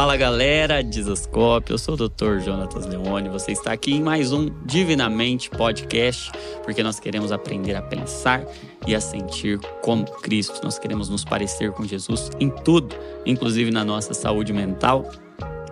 Fala galera, Dizascope, eu sou o Dr. Jonatas Leone. Você está aqui em mais um Divinamente Podcast, porque nós queremos aprender a pensar e a sentir como Cristo. Nós queremos nos parecer com Jesus em tudo, inclusive na nossa saúde mental.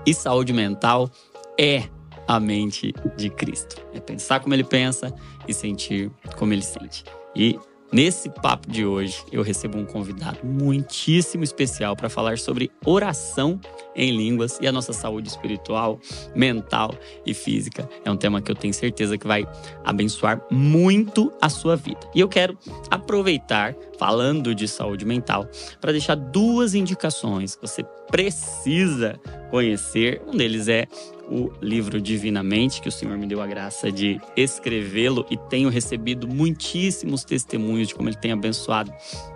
E saúde mental é a mente de Cristo. É pensar como ele pensa e sentir como ele sente. E Nesse papo de hoje, eu recebo um convidado muitíssimo especial para falar sobre oração em línguas e a nossa saúde espiritual, mental e física. É um tema que eu tenho certeza que vai abençoar muito a sua vida. E eu quero aproveitar, falando de saúde mental, para deixar duas indicações que você precisa conhecer. Um deles é o livro Divinamente, que o Senhor me deu a graça de escrevê-lo e tenho recebido muitíssimos testemunhos de como ele tem abençoado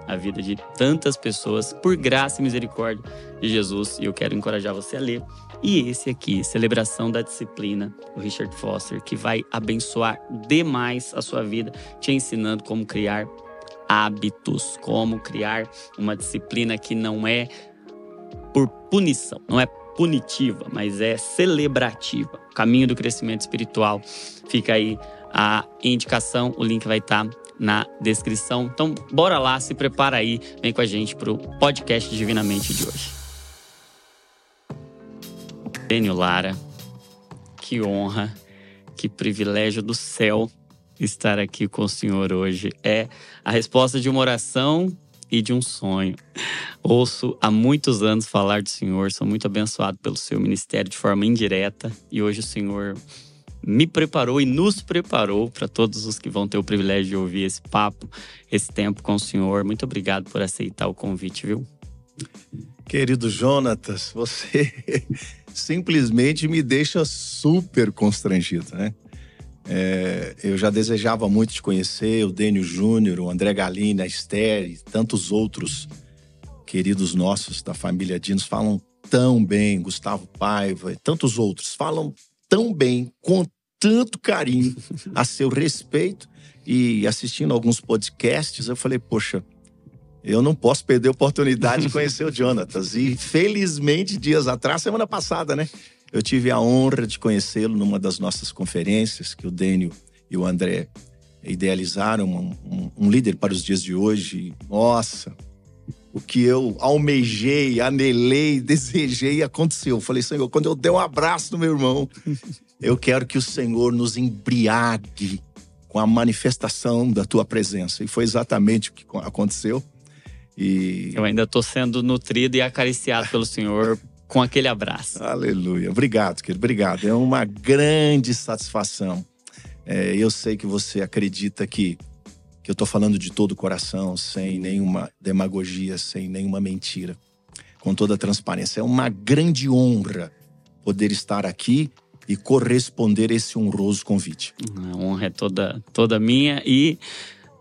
a vida de tantas pessoas por graça e misericórdia de Jesus. E eu quero encorajar você a ler. E esse aqui, Celebração da Disciplina, do Richard Foster, que vai abençoar demais a sua vida, te ensinando como criar hábitos, como criar uma disciplina que não é por punição, não é punitiva, mas é celebrativa. O caminho do crescimento espiritual. Fica aí a indicação, o link vai estar tá na descrição. Então, bora lá, se prepara aí, vem com a gente para o podcast Divinamente de hoje. Dênio Lara, que honra, que privilégio do céu estar aqui com o senhor hoje. É a resposta de uma oração e de um sonho. Ouço há muitos anos falar do Senhor, sou muito abençoado pelo seu ministério de forma indireta e hoje o Senhor me preparou e nos preparou para todos os que vão ter o privilégio de ouvir esse papo, esse tempo com o Senhor. Muito obrigado por aceitar o convite, viu? Querido Jonatas, você simplesmente me deixa super constrangido, né? É, eu já desejava muito te conhecer, o Dênio Júnior, o André Galina, a Esther e tantos outros queridos nossos da família Dinos falam tão bem, Gustavo Paiva e tantos outros falam tão bem, com tanto carinho a seu respeito. E assistindo alguns podcasts, eu falei, poxa, eu não posso perder a oportunidade de conhecer o Jonatas. E felizmente, dias atrás, semana passada, né? Eu tive a honra de conhecê-lo numa das nossas conferências que o Dênio e o André idealizaram, um, um, um líder para os dias de hoje. Nossa, o que eu almejei, anelei, desejei aconteceu. Eu falei, Senhor, quando eu der um abraço no meu irmão, eu quero que o Senhor nos embriague com a manifestação da tua presença. E foi exatamente o que aconteceu. E... Eu ainda estou sendo nutrido e acariciado pelo Senhor com aquele abraço. Aleluia. Obrigado, querido. Obrigado. É uma grande satisfação. É, eu sei que você acredita que, que eu estou falando de todo o coração, sem nenhuma demagogia, sem nenhuma mentira, com toda a transparência. É uma grande honra poder estar aqui e corresponder esse honroso convite. A honra é toda, toda minha e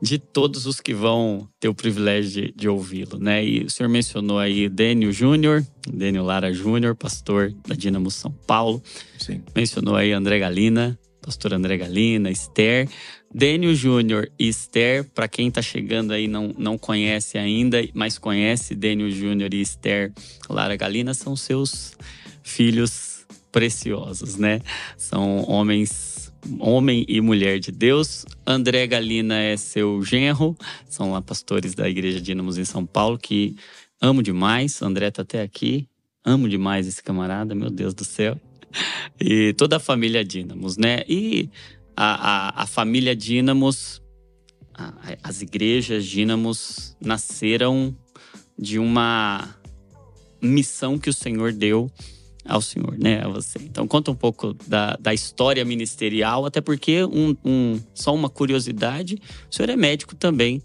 de todos os que vão ter o privilégio de, de ouvi-lo, né? E o senhor mencionou aí Dênio Júnior, Dênio Lara Júnior, pastor da Dinamo São Paulo. Sim. Mencionou aí André Galina, pastor André Galina, Esther. Dênio Júnior e Esther, para quem está chegando aí não, não conhece ainda, mas conhece Dênio Júnior e Esther Lara Galina, são seus filhos preciosos, né? São homens homem e mulher de Deus. André Galina é seu genro, são lá pastores da Igreja Dínamos em São Paulo, que amo demais. André tá até aqui, amo demais esse camarada, meu Deus do céu. E toda a família Dínamos, né? E a, a, a família Dínamos, a, as igrejas Dínamos nasceram de uma missão que o Senhor deu ao senhor, né? A você. Então conta um pouco da, da história ministerial, até porque um, um, só uma curiosidade, o senhor é médico também,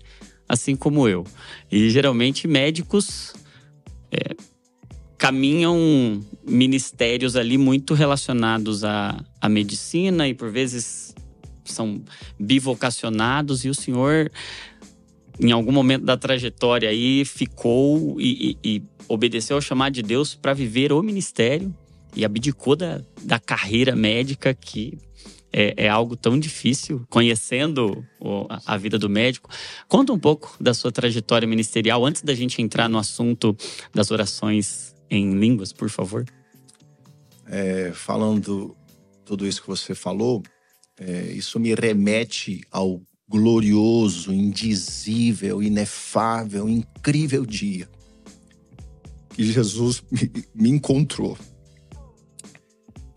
assim como eu. E geralmente médicos é, caminham ministérios ali muito relacionados à, à medicina e por vezes são bivocacionados e o senhor em algum momento da trajetória aí ficou e, e, e obedeceu ao chamado de Deus para viver o ministério e abdicou da, da carreira médica que é, é algo tão difícil, conhecendo o, a vida do médico. Conta um pouco da sua trajetória ministerial antes da gente entrar no assunto das orações em línguas, por favor. é, falando tudo isso que você falou, é, isso me remete ao glorioso, indizível, inefável, incrível dia que Jesus me, me encontrou.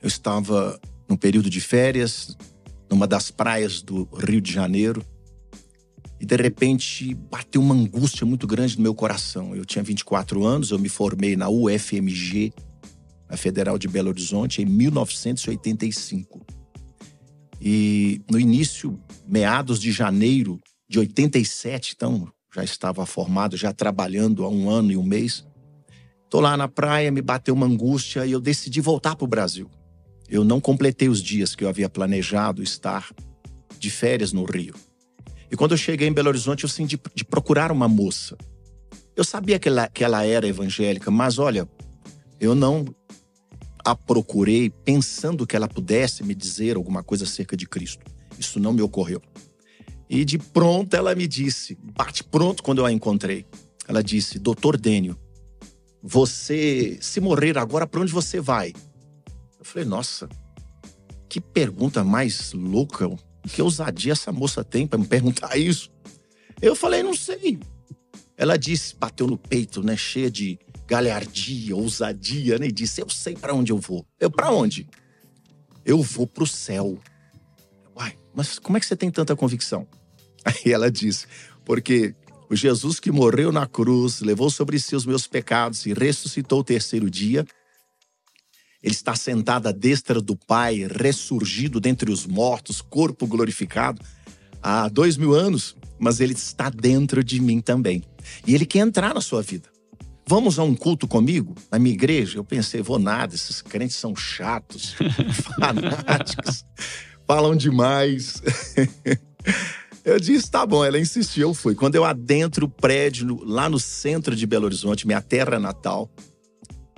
Eu estava num período de férias, numa das praias do Rio de Janeiro, e de repente bateu uma angústia muito grande no meu coração. Eu tinha 24 anos, eu me formei na UFMG, a Federal de Belo Horizonte, em 1985. E no início, meados de janeiro de 87, então já estava formado, já trabalhando há um ano e um mês. Tô lá na praia, me bateu uma angústia e eu decidi voltar para o Brasil. Eu não completei os dias que eu havia planejado estar de férias no Rio. E quando eu cheguei em Belo Horizonte, eu senti de procurar uma moça. Eu sabia que ela, que ela era evangélica, mas olha, eu não a procurei pensando que ela pudesse me dizer alguma coisa acerca de Cristo. Isso não me ocorreu. E de pronto ela me disse, bate pronto quando eu a encontrei. Ela disse: Doutor Dênio, você, se morrer agora, para onde você vai? Eu falei: Nossa, que pergunta mais louca que ousadia essa moça tem para me perguntar isso? Eu falei, não sei. Ela disse, bateu no peito, né, cheia de galhardia, ousadia, né, e disse: Eu sei para onde eu vou. Eu, para onde? Eu vou para o céu. Uai, mas como é que você tem tanta convicção? Aí ela disse: Porque o Jesus que morreu na cruz, levou sobre si os meus pecados e ressuscitou o terceiro dia, ele está sentado à destra do Pai, ressurgido dentre os mortos, corpo glorificado, há dois mil anos, mas ele está dentro de mim também. E ele quer entrar na sua vida. Vamos a um culto comigo? Na minha igreja? Eu pensei, vou nada, esses crentes são chatos, fanáticos, falam demais. Eu disse, tá bom, ela insistiu, eu fui. Quando eu adentro o prédio, lá no centro de Belo Horizonte, minha terra natal,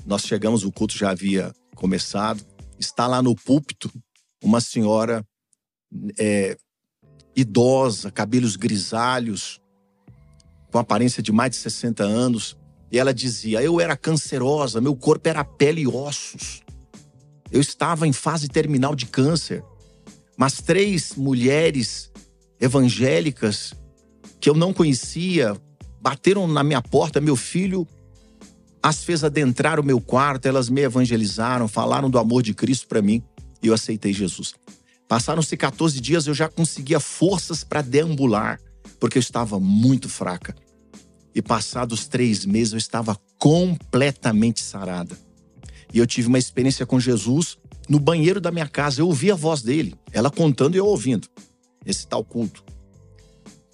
nós chegamos, o culto já havia começado. Está lá no púlpito uma senhora é, idosa, cabelos grisalhos, com aparência de mais de 60 anos. E ela dizia: Eu era cancerosa, meu corpo era pele e ossos. Eu estava em fase terminal de câncer. Mas três mulheres evangélicas que eu não conhecia bateram na minha porta. Meu filho as fez adentrar o meu quarto, elas me evangelizaram, falaram do amor de Cristo para mim e eu aceitei Jesus. Passaram-se 14 dias, eu já conseguia forças para deambular, porque eu estava muito fraca. E passados três meses, eu estava completamente sarada. E eu tive uma experiência com Jesus no banheiro da minha casa. Eu ouvi a voz dele, ela contando e eu ouvindo esse tal culto.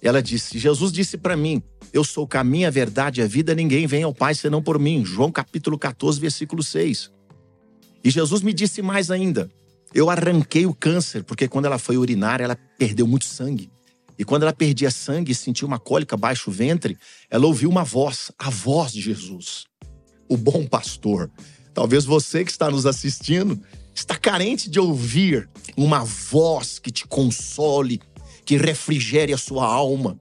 Ela disse: Jesus disse para mim: eu sou o caminho, a verdade e a vida, ninguém vem ao Pai senão por mim. João capítulo 14, versículo 6. E Jesus me disse mais ainda: eu arranquei o câncer, porque quando ela foi urinar, ela perdeu muito sangue. E quando ela perdia sangue e sentia uma cólica baixo o ventre, ela ouviu uma voz, a voz de Jesus, o bom pastor. Talvez você que está nos assistindo está carente de ouvir uma voz que te console, que refrigere a sua alma,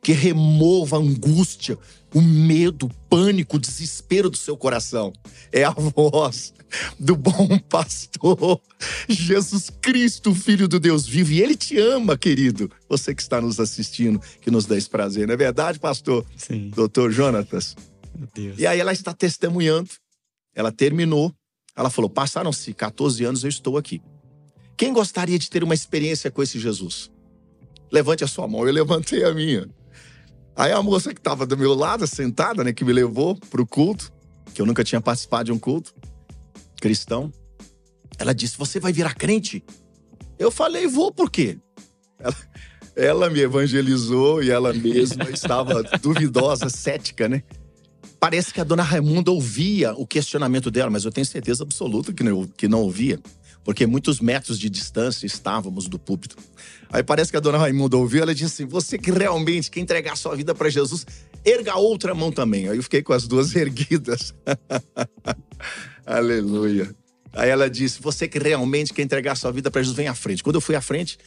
que remova a angústia, o medo, o pânico, o desespero do seu coração. É a voz do bom pastor, Jesus Cristo, Filho do Deus vivo. E ele te ama, querido. Você que está nos assistindo, que nos dá esse prazer. Não é verdade, pastor? Sim. Doutor Jonatas? Meu Deus. E aí ela está testemunhando. Ela terminou. Ela falou: passaram-se 14 anos, eu estou aqui. Quem gostaria de ter uma experiência com esse Jesus? Levante a sua mão. Eu levantei a minha. Aí a moça que estava do meu lado, sentada, né, que me levou pro culto, que eu nunca tinha participado de um culto cristão, ela disse: Você vai virar crente? Eu falei: Vou, por quê? Ela, ela me evangelizou e ela mesma estava duvidosa, cética, né? Parece que a dona Raimunda ouvia o questionamento dela, mas eu tenho certeza absoluta que não, que não ouvia porque muitos metros de distância estávamos do púlpito. Aí parece que a dona Raimunda ouviu, ela disse assim: Você que realmente quer entregar sua vida para Jesus, erga outra mão também. Aí eu fiquei com as duas erguidas. Aleluia. Aí ela disse: Você que realmente quer entregar sua vida para Jesus, vem à frente. Quando eu fui à frente,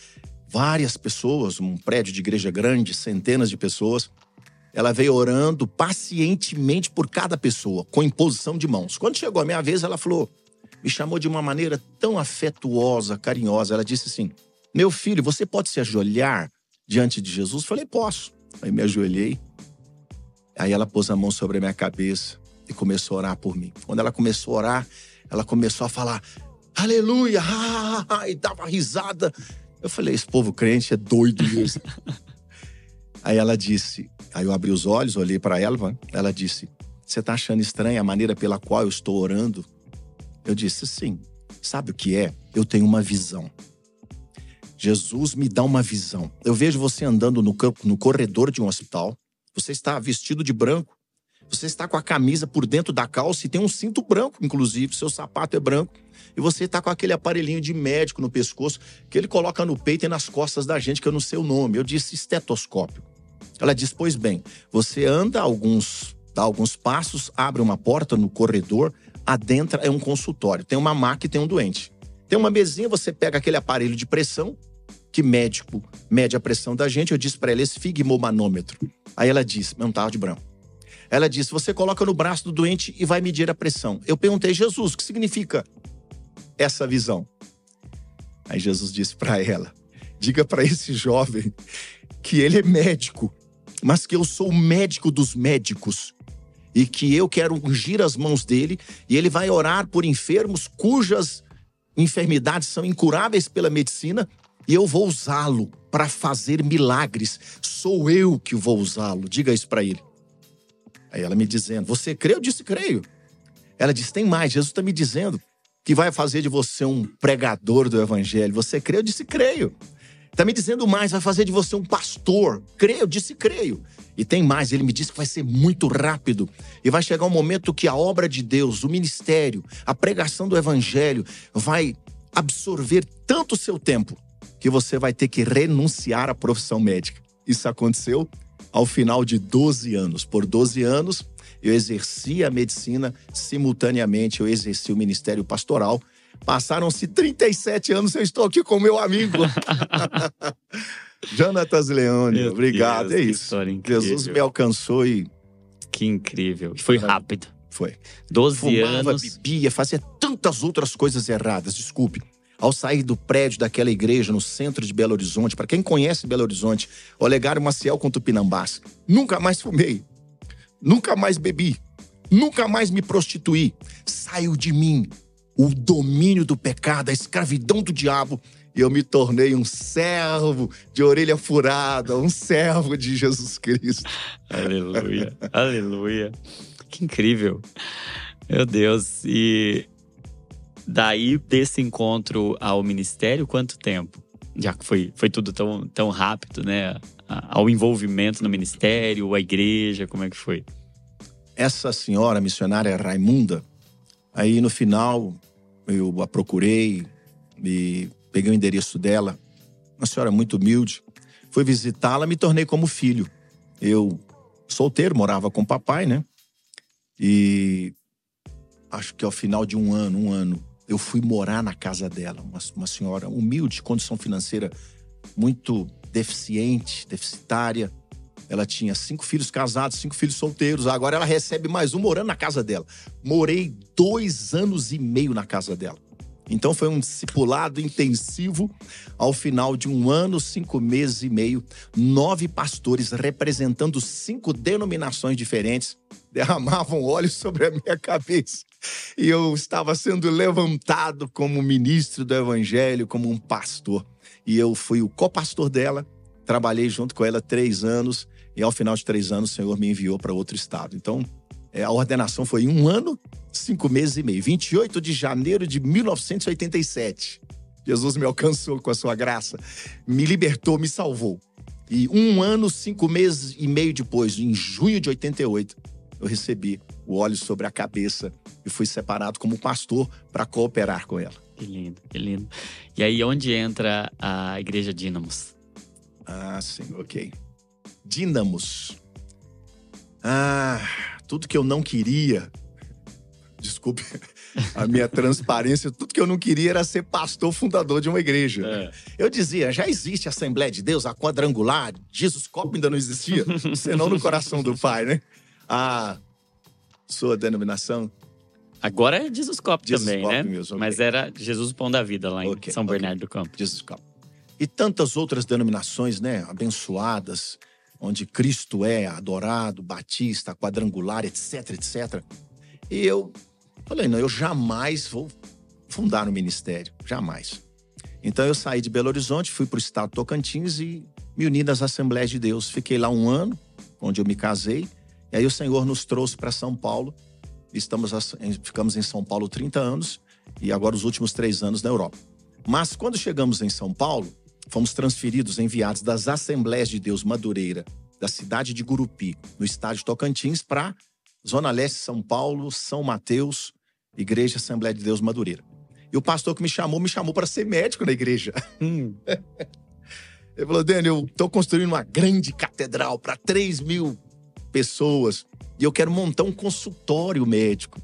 várias pessoas, um prédio de igreja grande, centenas de pessoas. Ela veio orando pacientemente por cada pessoa, com imposição de mãos. Quando chegou a minha vez, ela falou: me chamou de uma maneira tão afetuosa, carinhosa. Ela disse assim: Meu filho, você pode se ajoelhar diante de Jesus? Eu falei: Posso. Aí me ajoelhei. Aí ela pôs a mão sobre a minha cabeça e começou a orar por mim. Quando ela começou a orar, ela começou a falar: Aleluia! e dava risada. Eu falei: Esse povo crente é doido mesmo. aí ela disse: Aí eu abri os olhos, olhei para ela. Ela disse: Você está achando estranha a maneira pela qual eu estou orando? Eu disse: Sim. Sabe o que é? Eu tenho uma visão. Jesus me dá uma visão. Eu vejo você andando no, campo, no corredor de um hospital. Você está vestido de branco. Você está com a camisa por dentro da calça e tem um cinto branco, inclusive. Seu sapato é branco. E você está com aquele aparelhinho de médico no pescoço que ele coloca no peito e nas costas da gente, que eu não sei o nome. Eu disse estetoscópio. Ela diz: Pois bem, você anda alguns, dá alguns passos, abre uma porta no corredor, adentra é um consultório. Tem uma maca e tem um doente. Tem uma mesinha, você pega aquele aparelho de pressão, que médico mede a pressão da gente. Eu disse para ela: esfigmomanômetro. Aí ela disse: Não tava de branco. Ela disse: Você coloca no braço do doente e vai medir a pressão. Eu perguntei, Jesus, o que significa essa visão? Aí Jesus disse para ela: Diga para esse jovem que ele é médico, mas que eu sou o médico dos médicos e que eu quero ungir as mãos dele e ele vai orar por enfermos cujas enfermidades são incuráveis pela medicina e eu vou usá-lo para fazer milagres. Sou eu que vou usá-lo. Diga isso para ele. Aí ela me dizendo: Você crê? Eu disse: Creio. Ela disse: Tem mais. Jesus está me dizendo que vai fazer de você um pregador do evangelho. Você crê? Eu disse: Creio. Está me dizendo mais, vai fazer de você um pastor. Creio, disse creio. E tem mais, ele me disse que vai ser muito rápido. E vai chegar um momento que a obra de Deus, o ministério, a pregação do evangelho vai absorver tanto o seu tempo que você vai ter que renunciar à profissão médica. Isso aconteceu ao final de 12 anos. Por 12 anos, eu exerci a medicina, simultaneamente eu exerci o ministério pastoral Passaram-se 37 anos, eu estou aqui com meu amigo. Jonatas Leone, meu obrigado. Deus, é isso. Jesus me alcançou e. Que incrível. Foi rápido. Foi. 12 Fumava, anos. bebia, fazia tantas outras coisas erradas, desculpe. Ao sair do prédio daquela igreja no centro de Belo Horizonte, para quem conhece Belo Horizonte, Olegário Maciel com Tupinambás, nunca mais fumei, nunca mais bebi, nunca mais me prostituí. Saiu de mim o domínio do pecado, a escravidão do diabo, e eu me tornei um servo de orelha furada, um servo de Jesus Cristo. Aleluia, aleluia. Que incrível. Meu Deus. E daí, desse encontro ao ministério, quanto tempo? Já que foi, foi tudo tão, tão rápido, né? Ao envolvimento no ministério, a igreja, como é que foi? Essa senhora missionária Raimunda, aí no final eu a procurei e peguei o endereço dela. Uma senhora muito humilde. Fui visitá-la, me tornei como filho. Eu, solteiro, morava com o papai, né? E acho que ao final de um ano, um ano, eu fui morar na casa dela. Uma, uma senhora humilde, condição financeira muito deficiente, deficitária. Ela tinha cinco filhos casados, cinco filhos solteiros. Agora ela recebe mais um morando na casa dela. Morei dois anos e meio na casa dela. Então foi um discipulado intensivo. Ao final de um ano, cinco meses e meio, nove pastores representando cinco denominações diferentes derramavam óleo sobre a minha cabeça. E eu estava sendo levantado como ministro do evangelho, como um pastor. E eu fui o copastor dela, trabalhei junto com ela três anos e ao final de três anos, o Senhor me enviou para outro estado. Então, é, a ordenação foi em um ano, cinco meses e meio. 28 de janeiro de 1987. Jesus me alcançou com a sua graça, me libertou, me salvou. E um ano, cinco meses e meio depois, em junho de 88, eu recebi o óleo sobre a cabeça e fui separado como pastor para cooperar com ela. Que lindo, que lindo. E aí, onde entra a Igreja Dínamos? Ah, sim, ok. Dínamos. Ah, tudo que eu não queria. Desculpe a minha transparência, tudo que eu não queria era ser pastor fundador de uma igreja. É. Eu dizia, já existe a Assembleia de Deus, a quadrangular, Jesus Cop ainda não existia, senão no coração do Pai, né? A sua denominação Agora é Jesus Cop Jesus também, Cop né? mesmo, ok. Mas era Jesus Pão da Vida lá em Ok, São ok. Bernardo do Campo. Jesus Cop. E tantas outras denominações, né, abençoadas, onde Cristo é adorado, batista, quadrangular, etc, etc. E eu falei, não, eu jamais vou fundar um ministério, jamais. Então eu saí de Belo Horizonte, fui para o estado Tocantins e me uni nas Assembleias de Deus. Fiquei lá um ano, onde eu me casei, e aí o Senhor nos trouxe para São Paulo. Estamos, ficamos em São Paulo 30 anos e agora os últimos três anos na Europa. Mas quando chegamos em São Paulo, fomos transferidos, enviados das Assembleias de Deus Madureira, da cidade de Gurupi, no estado de Tocantins, para Zona Leste, São Paulo, São Mateus, Igreja Assembleia de Deus Madureira. E o pastor que me chamou, me chamou para ser médico na igreja. Hum, Ele falou, Daniel, eu estou construindo uma grande catedral para 3 mil pessoas e eu quero montar um consultório médico.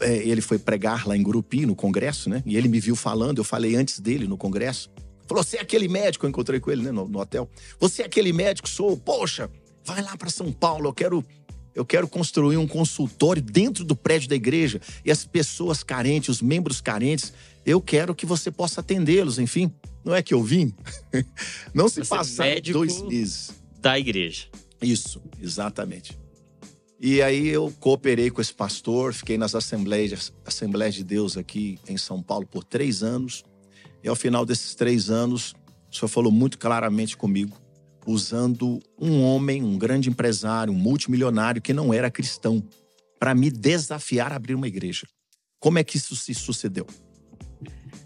É, ele foi pregar lá em Gurupi, no congresso, né? E ele me viu falando, eu falei antes dele no congresso. Falou, você é aquele médico, eu encontrei com ele né, no, no hotel. Você é aquele médico, sou, poxa, vai lá para São Paulo, eu quero... Eu quero construir um consultório dentro do prédio da igreja e as pessoas carentes, os membros carentes, eu quero que você possa atendê-los, enfim. Não é que eu vim? Não se passaram médico- dois meses. da igreja. Isso, exatamente. E aí eu cooperei com esse pastor, fiquei nas assembleias, assembleias de Deus aqui em São Paulo por três anos. E ao final desses três anos, o senhor falou muito claramente comigo, usando um homem, um grande empresário, um multimilionário que não era cristão, para me desafiar a abrir uma igreja. Como é que isso se sucedeu?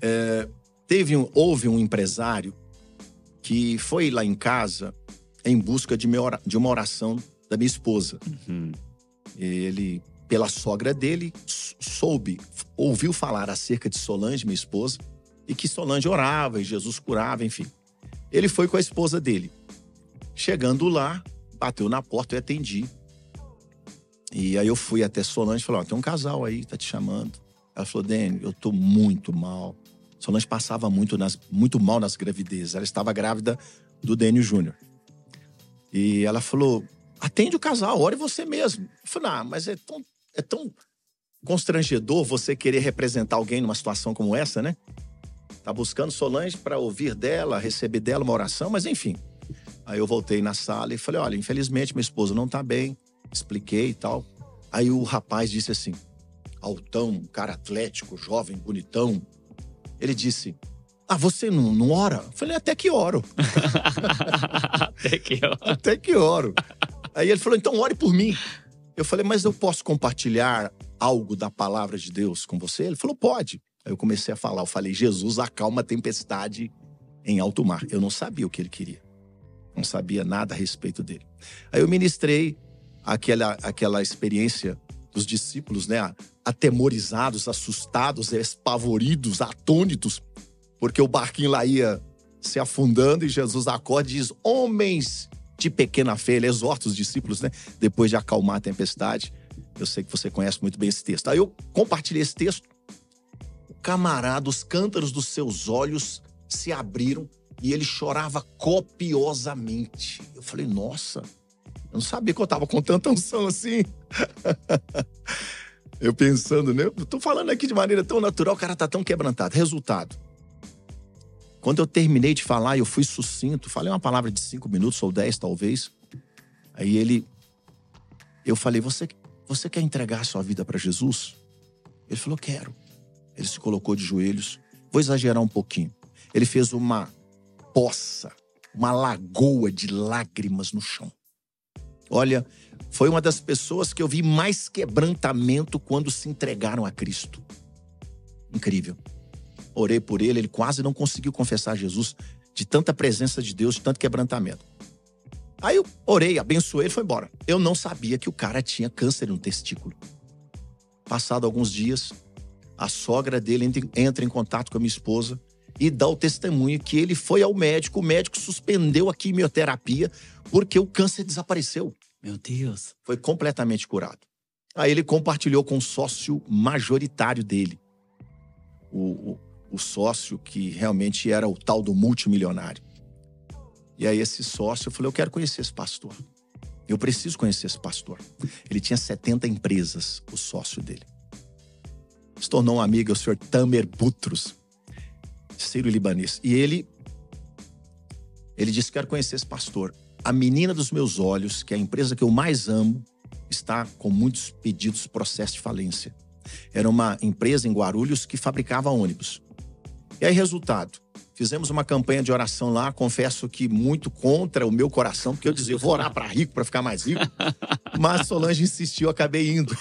É, teve um- houve um empresário que foi lá em casa em busca de, minha de uma oração da minha esposa. Uhum. Ele, pela sogra dele, soube, ouviu falar acerca de Solange, minha esposa, e que Solange orava e Jesus curava, enfim. Ele foi com a esposa dele. Chegando lá, bateu na porta, eu atendi. E aí eu fui até Solange e falei: Ó, tem um casal aí, tá te chamando. Ela falou: Dani, eu tô muito mal. Solange passava muito, nas, muito mal nas gravidezes. Ela estava grávida do Dênio Júnior. E ela falou: atende o casal, ore você mesmo. Eu falei, ah, mas é tão, é tão constrangedor você querer representar alguém numa situação como essa, né? Tá buscando Solange para ouvir dela, receber dela uma oração, mas enfim. Aí eu voltei na sala e falei: olha, infelizmente minha esposa não tá bem. Expliquei e tal. Aí o rapaz disse assim: altão, cara atlético, jovem, bonitão. Ele disse: Ah, você não, não ora? Eu falei: até que oro. Até que, ó. Até que oro. Aí ele falou: então ore por mim. Eu falei: mas eu posso compartilhar algo da palavra de Deus com você? Ele falou: pode. Aí eu comecei a falar. Eu falei: Jesus acalma a tempestade em alto mar. Eu não sabia o que ele queria. Não sabia nada a respeito dele. Aí eu ministrei aquela, aquela experiência dos discípulos, né? Atemorizados, assustados, espavoridos, atônitos, porque o barquinho lá ia se afundando e Jesus acorda e diz: Homens de pequena fé, ele exorta os discípulos, né? Depois de acalmar a tempestade. Eu sei que você conhece muito bem esse texto. Aí eu compartilhei esse texto. O camarada, os cântaros dos seus olhos se abriram e ele chorava copiosamente. Eu falei, nossa, eu não sabia que eu tava com tanta unção assim. eu pensando, né? Eu tô falando aqui de maneira tão natural, o cara tá tão quebrantado. Resultado. Quando eu terminei de falar, eu fui sucinto, falei uma palavra de cinco minutos ou dez, talvez. Aí ele. Eu falei, você, você quer entregar a sua vida para Jesus? Ele falou, quero. Ele se colocou de joelhos. Vou exagerar um pouquinho. Ele fez uma poça, uma lagoa de lágrimas no chão. Olha, foi uma das pessoas que eu vi mais quebrantamento quando se entregaram a Cristo. Incrível. Orei por ele, ele quase não conseguiu confessar Jesus de tanta presença de Deus, de tanto quebrantamento. Aí eu orei, abençoei, ele foi embora. Eu não sabia que o cara tinha câncer no testículo. Passado alguns dias, a sogra dele entra- em contato com a minha esposa e dá o testemunho que ele foi ao médico, o médico suspendeu a quimioterapia porque o câncer desapareceu Meu Deus. foi completamente curado. Aí ele compartilhou com o sócio majoritário dele. O, o, o sócio que realmente era o tal do multimilionário. E aí esse sócio, eu falei, eu quero conhecer esse pastor. Eu preciso conhecer esse pastor. Ele tinha 70 empresas, o sócio dele. Se tornou um amigo, o senhor Tamer Butros, sírio-libanês. E ele, ele disse: Quero conhecer esse pastor. A menina dos meus olhos, que é a empresa que eu mais amo, está com muitos pedidos processo de falência. Era uma empresa em Guarulhos que fabricava ônibus. E aí, resultado: fizemos uma campanha de oração lá. Confesso que muito contra o meu coração, porque eu dizia, vou orar para rico, para ficar mais rico. Mas Solange insistiu, acabei indo.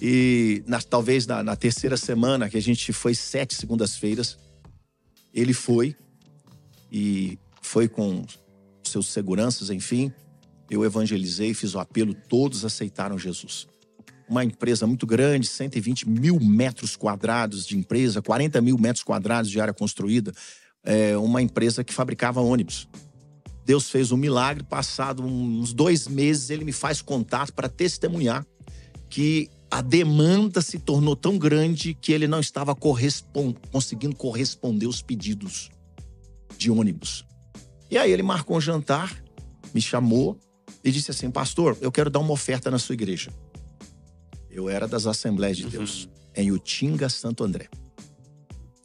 E na, talvez na, na terceira semana, que a gente foi sete segundas-feiras, ele foi e foi com seus seguranças, enfim. Eu evangelizei, fiz o apelo, todos aceitaram Jesus uma empresa muito grande, 120 mil metros quadrados de empresa, 40 mil metros quadrados de área construída, é uma empresa que fabricava ônibus. Deus fez um milagre, passado uns dois meses, ele me faz contato para testemunhar que a demanda se tornou tão grande que ele não estava correspond... conseguindo corresponder os pedidos de ônibus. E aí ele marcou um jantar, me chamou e disse assim: Pastor, eu quero dar uma oferta na sua igreja. Eu era das Assembleias de Deus, uhum. em Utinga, Santo André.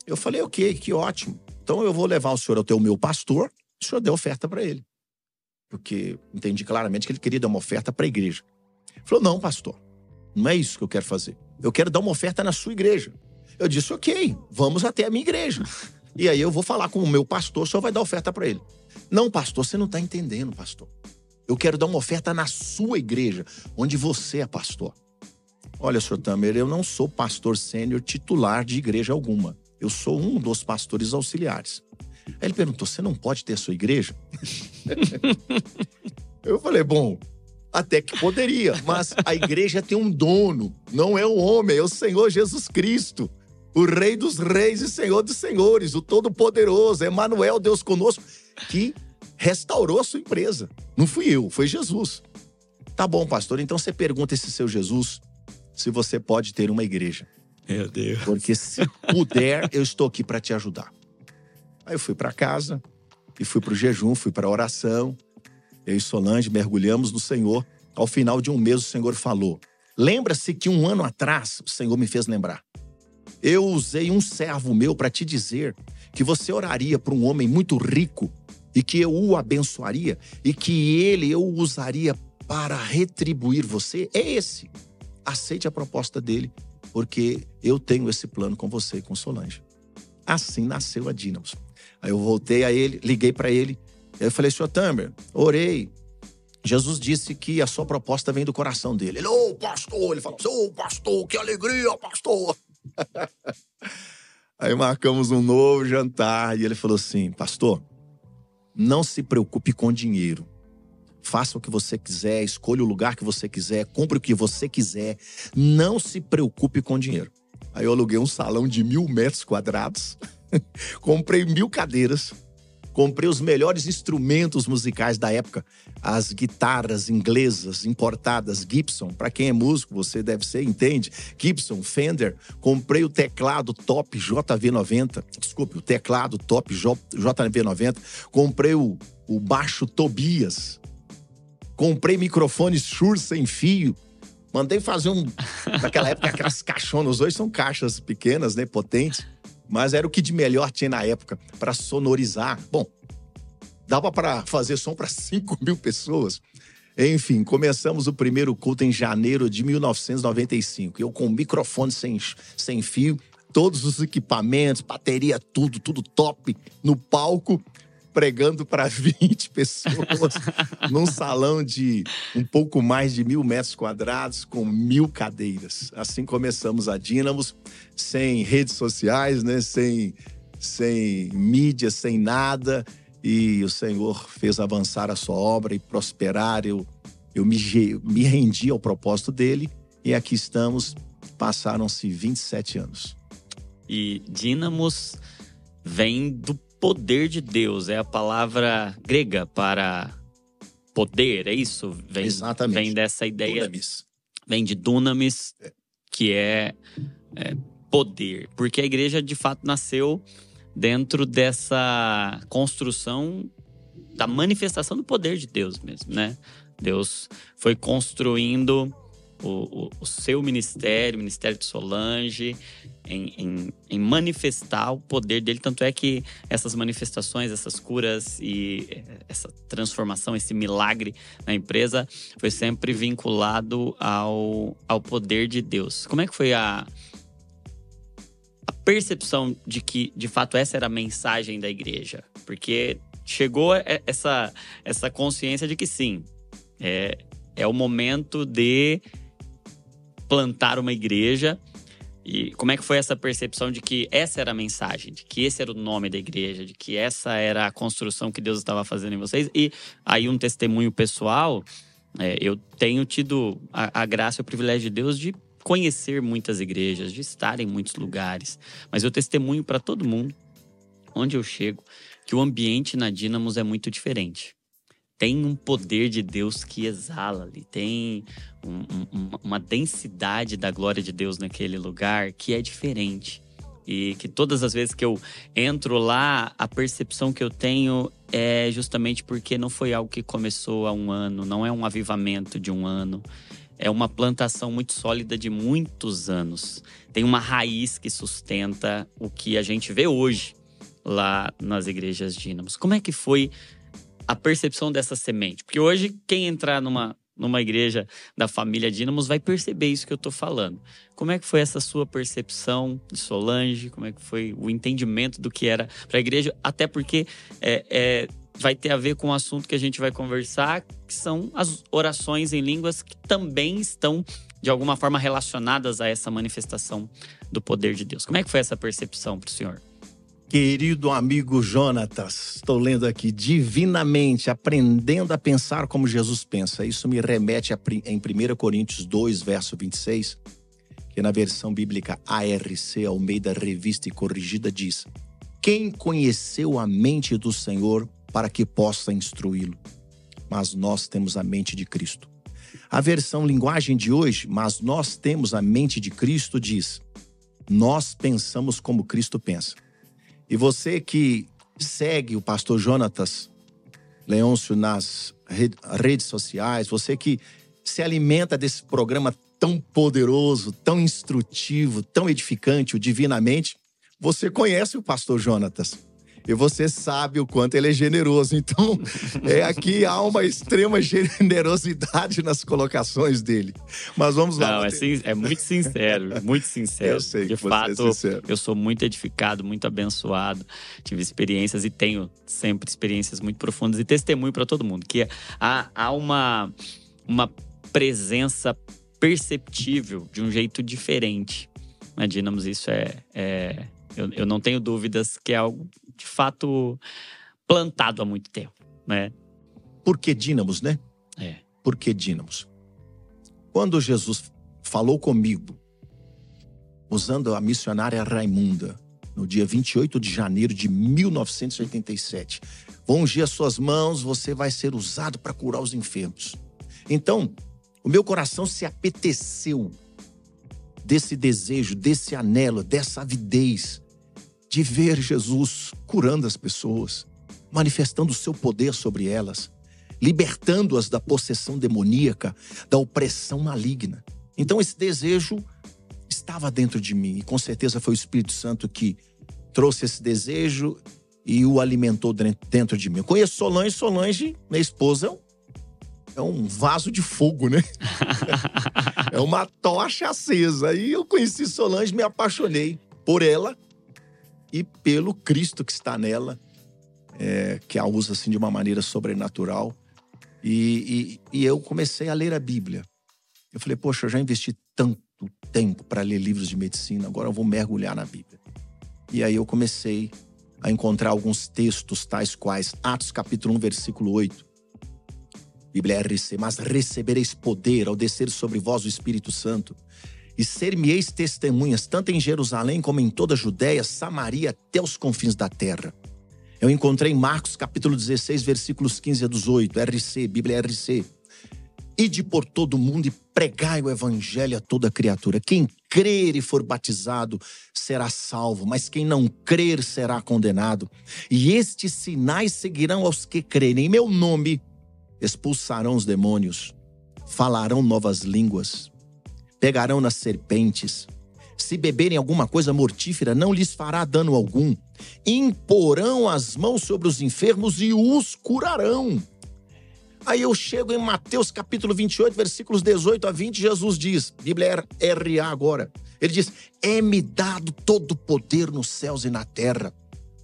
Eu falei, ok, que ótimo. Então eu vou levar o senhor ao teu meu pastor, o senhor deu oferta para ele. Porque entendi claramente que ele queria dar uma oferta para a igreja. Ele falou, não, pastor, não é isso que eu quero fazer. Eu quero dar uma oferta na sua igreja. Eu disse, ok, vamos até a minha igreja. E aí eu vou falar com o meu pastor, o senhor vai dar oferta para ele. Não, pastor, você não está entendendo, pastor. Eu quero dar uma oferta na sua igreja, onde você é pastor. Olha, senhor Tamer, eu não sou pastor sênior titular de igreja alguma. Eu sou um dos pastores auxiliares. Aí ele perguntou: você não pode ter sua igreja? eu falei: bom, até que poderia, mas a igreja tem um dono, não é o homem, é o Senhor Jesus Cristo, o Rei dos Reis e Senhor dos Senhores, o Todo-Poderoso, Emmanuel, Deus conosco, que restaurou a sua empresa. Não fui eu, foi Jesus. Tá bom, pastor, então você pergunta esse seu Jesus se você pode ter uma igreja. Meu Deus. Porque se puder, eu estou aqui para te ajudar. Aí eu fui para casa e fui para o jejum, fui para a oração. Eu e Solange mergulhamos no Senhor. Ao final de um mês, o Senhor falou: Lembra-se que um ano atrás o Senhor me fez lembrar. Eu usei um servo meu para te dizer que você oraria para um homem muito rico e que eu o abençoaria e que ele eu usaria para retribuir você. É esse aceite a proposta dele, porque eu tenho esse plano com você e com Solange. Assim nasceu a Dínamos. Aí eu voltei a ele, liguei para ele, eu falei, senhor Tamer, orei. Jesus disse que a sua proposta vem do coração dele. Ele, ô oh, pastor, ele falou, ô oh, pastor, que alegria, pastor. Aí marcamos um novo jantar e ele falou assim: Pastor, não se preocupe com dinheiro faça o que você quiser, escolha o lugar que você quiser, compre o que você quiser. Não se preocupe com dinheiro. Aí eu aluguei um salão de mil metros quadrados, comprei mil cadeiras, comprei os melhores instrumentos musicais da época, as guitarras inglesas importadas Gibson. Para quem é músico, você deve ser, entende? Gibson, Fender. Comprei o teclado Top JV90. Desculpe, o teclado Top JV90. Comprei o, o baixo Tobias. Comprei microfones Shure sem fio. Mandei fazer um. Naquela época, aquelas caixonas. Hoje são caixas pequenas, né? Potentes. Mas era o que de melhor tinha na época para sonorizar. Bom, dava para fazer som para 5 mil pessoas. Enfim, começamos o primeiro culto em janeiro de 1995. Eu com microfone sem, sem fio, todos os equipamentos, bateria, tudo, tudo top no palco pregando para 20 pessoas num salão de um pouco mais de mil metros quadrados, com mil cadeiras. Assim começamos a Dínamos, sem redes sociais, né? sem, sem mídia, sem nada. E o Senhor fez avançar a sua obra e prosperar. Eu, eu me, me rendi ao propósito dele e aqui estamos. Passaram-se 27 anos. E Dínamos vem do poder de Deus, é a palavra grega para poder, é isso? Vem, Exatamente. Vem dessa ideia. Dunamis. Vem de dunamis, é. que é, é poder. Porque a igreja de fato nasceu dentro dessa construção da manifestação do poder de Deus mesmo, né? Deus foi construindo o, o, o seu ministério, o ministério de Solange, em, em, em, manifestar o poder dele. Tanto é que essas manifestações, essas curas e eh, essa transformação, esse milagre na empresa foi sempre vinculado ao, ao poder de Deus. Como é que foi a, a percepção de que, de fato, essa era a mensagem da igreja? Porque chegou essa, essa consciência de que sim, é, é o momento de plantar uma igreja. E como é que foi essa percepção de que essa era a mensagem, de que esse era o nome da igreja, de que essa era a construção que Deus estava fazendo em vocês? E aí um testemunho pessoal, é, eu tenho tido a, a graça e o privilégio de Deus de conhecer muitas igrejas, de estar em muitos lugares. Mas eu testemunho para todo mundo, onde eu chego, que o ambiente na Dínamos é muito diferente tem um poder de Deus que exala ali, tem um, um, uma densidade da glória de Deus naquele lugar que é diferente. E que todas as vezes que eu entro lá, a percepção que eu tenho é justamente porque não foi algo que começou há um ano, não é um avivamento de um ano. É uma plantação muito sólida de muitos anos. Tem uma raiz que sustenta o que a gente vê hoje lá nas igrejas dínamos. Como é que foi a percepção dessa semente. Porque hoje, quem entrar numa, numa igreja da família Dínamos vai perceber isso que eu estou falando. Como é que foi essa sua percepção de Solange? Como é que foi o entendimento do que era para a igreja? Até porque é, é, vai ter a ver com o assunto que a gente vai conversar, que são as orações em línguas que também estão de alguma forma relacionadas a essa manifestação do poder de Deus. Como é que foi essa percepção para o senhor? Querido amigo Jonatas, estou lendo aqui divinamente, aprendendo a pensar como Jesus pensa. Isso me remete a, em 1 Coríntios 2, verso 26, que na versão bíblica ARC, Almeida Revista e Corrigida, diz: Quem conheceu a mente do Senhor para que possa instruí-lo? Mas nós temos a mente de Cristo. A versão linguagem de hoje, mas nós temos a mente de Cristo, diz: Nós pensamos como Cristo pensa. E você que segue o pastor Jonatas Leôncio nas redes sociais, você que se alimenta desse programa tão poderoso, tão instrutivo, tão edificante, o Divinamente, você conhece o pastor Jonatas e você sabe o quanto ele é generoso. Então, é, aqui há uma extrema generosidade nas colocações dele. Mas vamos lá. Não, é, sim, é, muito sincero, muito sincero. Eu sei De é fato, é eu sou muito edificado, muito abençoado. Tive experiências e tenho sempre experiências muito profundas e testemunho para todo mundo que há, há uma, uma presença perceptível de um jeito diferente. Na Dinamos, isso é, é eu, eu, não tenho dúvidas que é algo de fato plantado há muito tempo, né? Por que dínamos, né? É. Por que dínamos? Quando Jesus falou comigo, usando a missionária Raimunda, no dia 28 de janeiro de 1987, vão ungir as suas mãos, você vai ser usado para curar os enfermos. Então, o meu coração se apeteceu desse desejo, desse anelo, dessa avidez de ver Jesus curando as pessoas, manifestando o seu poder sobre elas, libertando-as da possessão demoníaca, da opressão maligna. Então esse desejo estava dentro de mim e com certeza foi o Espírito Santo que trouxe esse desejo e o alimentou dentro de mim. Eu conheço Solange, Solange, minha esposa, é um vaso de fogo, né? é uma tocha acesa. E eu conheci Solange, me apaixonei por ela e pelo Cristo que está nela, é, que a usa assim de uma maneira sobrenatural. E, e, e, eu comecei a ler a Bíblia. Eu falei, poxa, eu já investi tanto tempo para ler livros de medicina, agora eu vou mergulhar na Bíblia. E aí eu comecei a encontrar alguns textos, tais quais Atos capítulo 1, versículo 8. Bíblia RC, mas recebereis poder ao descer sobre vós o Espírito Santo e ser-me-eis testemunhas, tanto em Jerusalém como em toda a Judéia, Samaria, até os confins da terra. Eu encontrei Marcos capítulo 16, versículos 15 a 18, RC, Bíblia RC. Ide por todo o mundo e pregai o evangelho a toda criatura. Quem crer e for batizado será salvo, mas quem não crer será condenado. E estes sinais seguirão aos que crerem. Em meu nome expulsarão os demônios, falarão novas línguas, pegarão nas serpentes. Se beberem alguma coisa mortífera, não lhes fará dano algum. Imporão as mãos sobre os enfermos e os curarão. Aí eu chego em Mateus capítulo 28, versículos 18 a 20, Jesus diz, Bíblia é RA agora. Ele diz: É-me dado todo o poder nos céus e na terra.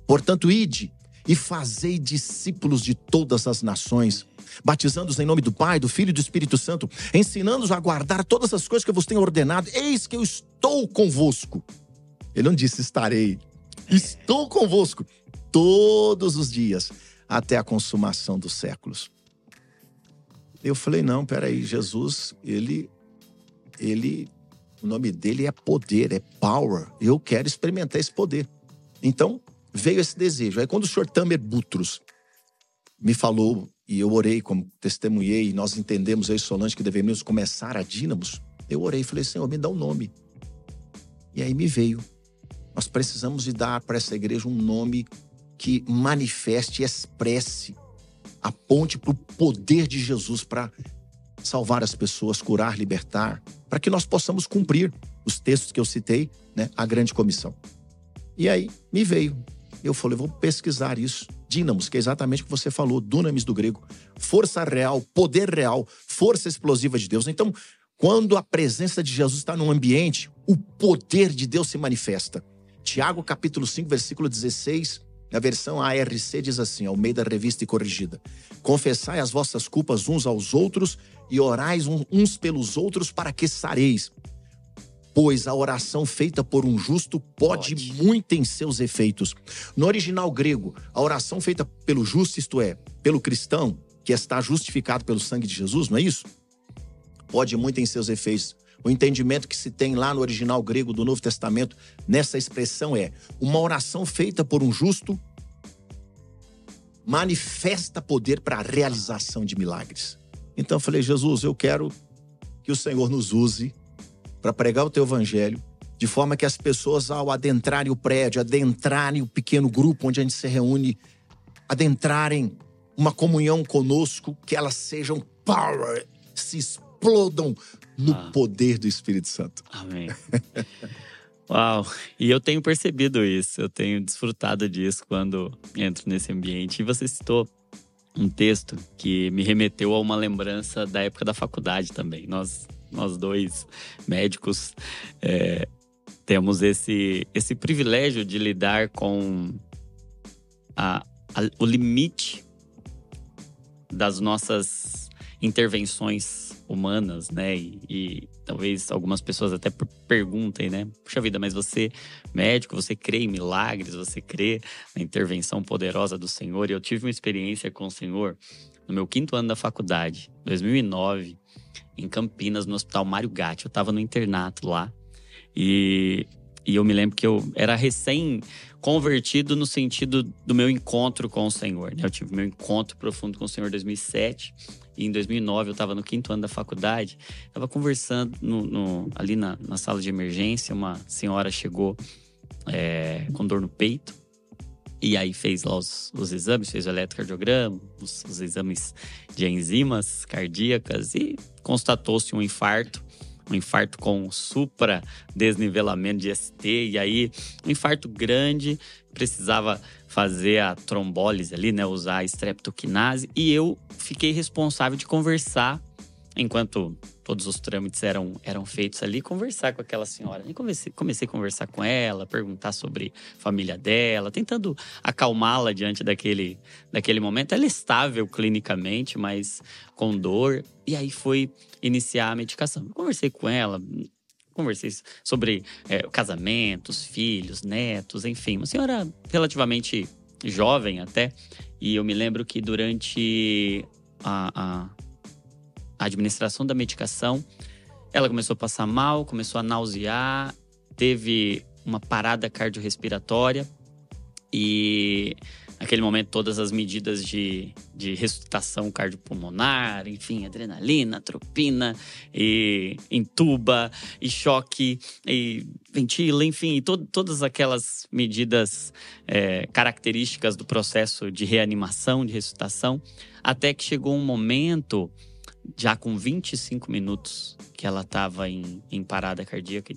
Portanto, ide e fazei discípulos de todas as nações, batizando-os em nome do Pai, do Filho e do Espírito Santo, ensinando-os a guardar todas as coisas que eu vos tenho ordenado. Eis que eu estou convosco. Ele não disse estarei. Estou convosco todos os dias até a consumação dos séculos. Eu falei, não, peraí, Jesus, ele, ele, o nome dele é poder, é power. Eu quero experimentar esse poder. Então, veio esse desejo. Aí, quando o senhor Tamer Butros me falou, e eu orei, como testemunhei, e nós entendemos, e Solange, que devemos começar a Dínamos, eu orei e falei, Senhor, me dá um nome. E aí me veio. Nós precisamos de dar para essa igreja um nome que manifeste e expresse aponte para o poder de Jesus para salvar as pessoas, curar, libertar, para que nós possamos cumprir os textos que eu citei, né, a grande comissão. E aí me veio. Eu falei, vou pesquisar isso. Dínamos, que é exatamente o que você falou, dunamis do grego, força real, poder real, força explosiva de Deus. Então, quando a presença de Jesus está num ambiente, o poder de Deus se manifesta. Tiago capítulo 5, versículo 16 a versão ARC diz assim, ao meio da revista e corrigida: Confessai as vossas culpas uns aos outros e orais uns pelos outros para que sareis. Pois a oração feita por um justo pode, pode muito em seus efeitos. No original grego, a oração feita pelo justo, isto é, pelo cristão, que está justificado pelo sangue de Jesus, não é isso? Pode muito em seus efeitos. O entendimento que se tem lá no original grego do Novo Testamento nessa expressão é: uma oração feita por um justo manifesta poder para a realização de milagres. Então eu falei: Jesus, eu quero que o Senhor nos use para pregar o teu evangelho, de forma que as pessoas, ao adentrarem o prédio, adentrarem o pequeno grupo onde a gente se reúne, adentrarem uma comunhão conosco, que elas sejam power, se explodam no ah. poder do Espírito Santo. Amém. Uau! E eu tenho percebido isso, eu tenho desfrutado disso quando entro nesse ambiente. E você citou um texto que me remeteu a uma lembrança da época da faculdade também. Nós, nós dois médicos é, temos esse, esse privilégio de lidar com a, a, o limite das nossas intervenções humanas, né? E, e, talvez algumas pessoas até perguntem, né? Puxa vida, mas você, médico, você crê em milagres, você crê na intervenção poderosa do Senhor? E eu tive uma experiência com o Senhor no meu quinto ano da faculdade, 2009, em Campinas, no Hospital Mário Gatti. Eu estava no internato lá e, e eu me lembro que eu era recém convertido no sentido do meu encontro com o Senhor. Né? Eu tive meu encontro profundo com o Senhor em 2007 e em 2009 eu estava no quinto ano da faculdade, estava conversando no, no, ali na, na, sala de emergência, uma senhora chegou é, com dor no peito e aí fez lá os, os exames, fez o eletrocardiograma, os, os exames de enzimas cardíacas e constatou-se um infarto um infarto com supra desnivelamento de ST, e aí um infarto grande, precisava fazer a trombólise ali, né, usar a e eu fiquei responsável de conversar enquanto todos os trâmites eram, eram feitos ali, conversar com aquela senhora. E comecei, comecei a conversar com ela, perguntar sobre a família dela, tentando acalmá-la diante daquele, daquele momento. Ela é estável clinicamente, mas com dor. E aí foi iniciar a medicação. conversei com ela, conversei sobre é, casamentos, filhos, netos, enfim. Uma senhora relativamente jovem até. E eu me lembro que durante a, a administração da medicação, ela começou a passar mal, começou a nausear, teve uma parada cardiorrespiratória e naquele momento, todas as medidas de, de ressuscitação cardiopulmonar, enfim, adrenalina, tropina, e entuba, e choque, e ventila, enfim, to, todas aquelas medidas é, características do processo de reanimação, de ressuscitação, até que chegou um momento, já com 25 minutos que ela estava em, em parada cardíaca,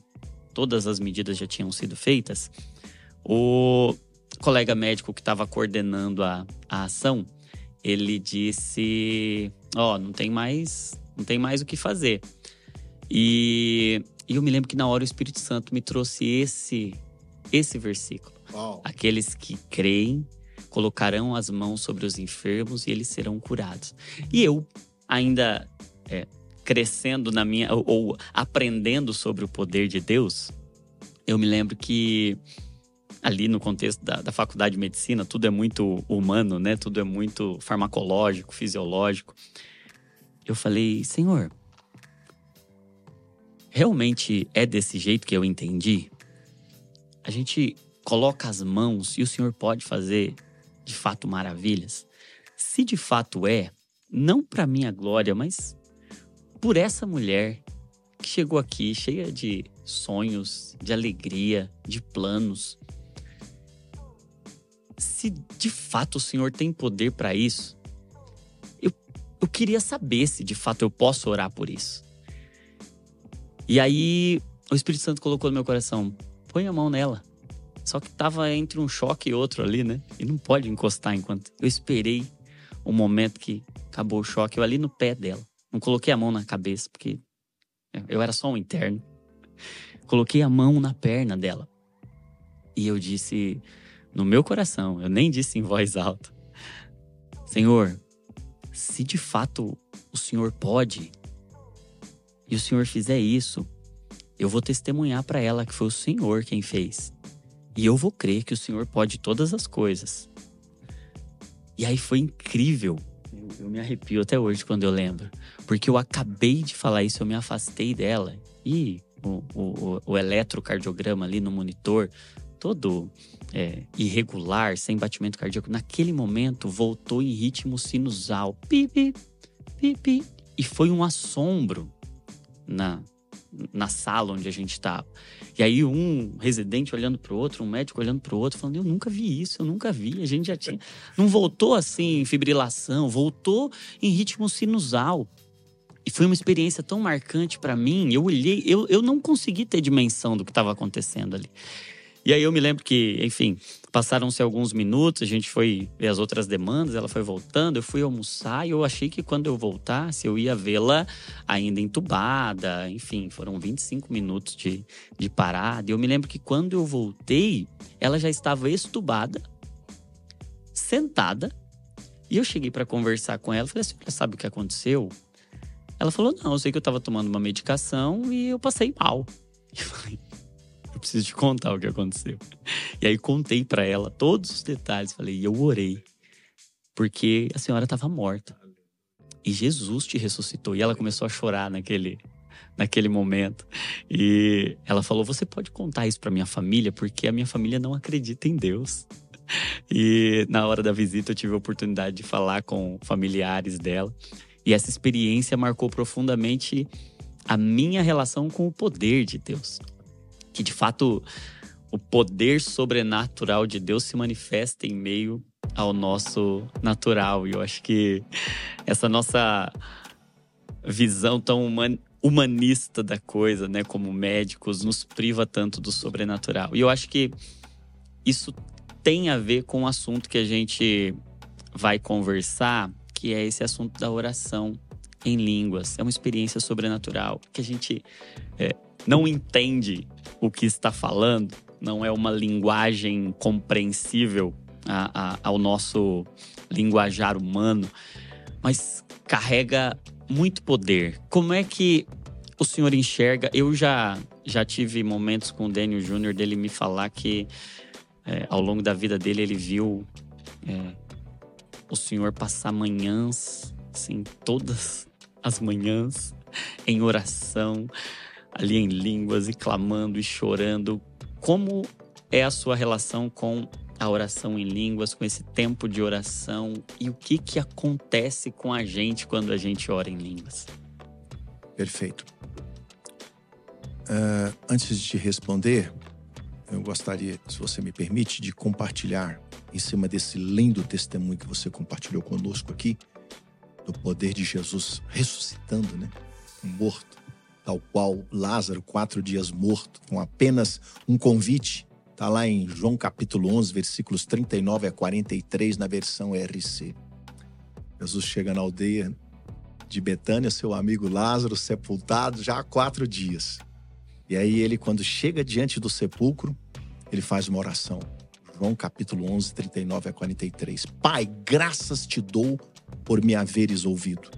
todas as medidas já tinham sido feitas, o colega médico que estava coordenando a, a ação, ele disse: Ó, oh, não tem mais, não tem mais o que fazer. E, e, eu me lembro que na hora o Espírito Santo me trouxe esse, esse versículo. Aqueles que creem colocarão as mãos sobre os enfermos e eles serão curados. E eu, ainda é, crescendo na minha, ou, ou aprendendo sobre o poder de Deus, eu me lembro que ali no contexto da, da, faculdade de medicina, tudo é muito humano, né? Tudo é muito farmacológico, fisiológico. Eu falei, Senhor, realmente é desse jeito que eu entendi? A gente coloca as mãos e o Senhor pode fazer de fato maravilhas? Se de fato é, não para minha glória, mas por essa mulher que chegou aqui cheia de sonhos, de alegria, de planos, se de fato o Senhor tem poder para isso, eu, eu queria saber se de fato eu posso orar por isso. E aí o Espírito Santo colocou no meu coração: põe a mão nela. Só que tava entre um choque e outro ali, né? E não pode encostar enquanto. Eu esperei o momento que acabou o choque, eu ali no pé dela. Não coloquei a mão na cabeça, porque eu era só um interno. Coloquei a mão na perna dela. E eu disse: no meu coração, eu nem disse em voz alta: Senhor, se de fato o Senhor pode, e o Senhor fizer isso, eu vou testemunhar para ela que foi o Senhor quem fez. E eu vou crer que o Senhor pode todas as coisas. E aí foi incrível. Eu, me arrepio até hoje quando eu lembro. Porque eu acabei de falar isso, eu me afastei dela. E o, o, o eletrocardiograma ali no monitor todo é, irregular, sem batimento cardíaco, naquele momento voltou em ritmo sinusal. Pipi, pipi. E foi um assombro na, na sala onde a gente estava. E aí um residente olhando para o outro, um médico olhando para o outro, falando: "Eu nunca vi isso, eu nunca vi". A gente já tinha, não voltou assim em fibrilação, voltou em ritmo sinusal. E foi uma experiência tão marcante para mim. Eu olhei, eu, eu não consegui ter dimensão do que estava acontecendo ali. E aí eu me lembro que, enfim, passaram-se alguns minutos, a gente foi ver as outras demandas, ela foi voltando, eu fui almoçar e eu achei que quando eu voltasse eu ia vê-la ainda entubada, enfim, foram 25 minutos de, de parada. E eu me lembro que quando eu voltei, ela já estava estubada, sentada, e eu cheguei para conversar com ela, falei assim, sabe o que aconteceu? Ela falou, não, eu sei que eu estava tomando uma medicação e eu passei mal. Eu falei, eu preciso te contar o que aconteceu. E aí contei para ela todos os detalhes. Falei, e eu orei. Porque a senhora estava morta. E Jesus te ressuscitou. E ela começou a chorar naquele, naquele momento. E ela falou: Você pode contar isso para minha família, porque a minha família não acredita em Deus. E na hora da visita eu tive a oportunidade de falar com familiares dela. E essa experiência marcou profundamente a minha relação com o poder de Deus que de fato o poder sobrenatural de Deus se manifesta em meio ao nosso natural. E eu acho que essa nossa visão tão humanista da coisa, né, como médicos, nos priva tanto do sobrenatural. E eu acho que isso tem a ver com o assunto que a gente vai conversar, que é esse assunto da oração em línguas. É uma experiência sobrenatural que a gente é, não entende o que está falando, não é uma linguagem compreensível a, a, ao nosso linguajar humano, mas carrega muito poder. Como é que o senhor enxerga? Eu já, já tive momentos com o Daniel Júnior dele me falar que é, ao longo da vida dele ele viu é, o senhor passar manhãs, assim, todas as manhãs em oração ali em línguas e clamando e chorando. Como é a sua relação com a oração em línguas, com esse tempo de oração e o que que acontece com a gente quando a gente ora em línguas? Perfeito. Uh, antes de responder, eu gostaria, se você me permite, de compartilhar em cima desse lindo testemunho que você compartilhou conosco aqui, do poder de Jesus ressuscitando, né? Morto, tal qual Lázaro, quatro dias morto, com apenas um convite. Está lá em João capítulo 11, versículos 39 a 43, na versão RC. Jesus chega na aldeia de Betânia, seu amigo Lázaro, sepultado já há quatro dias. E aí ele, quando chega diante do sepulcro, ele faz uma oração. João capítulo 11, 39 a 43. Pai, graças te dou por me haveres ouvido.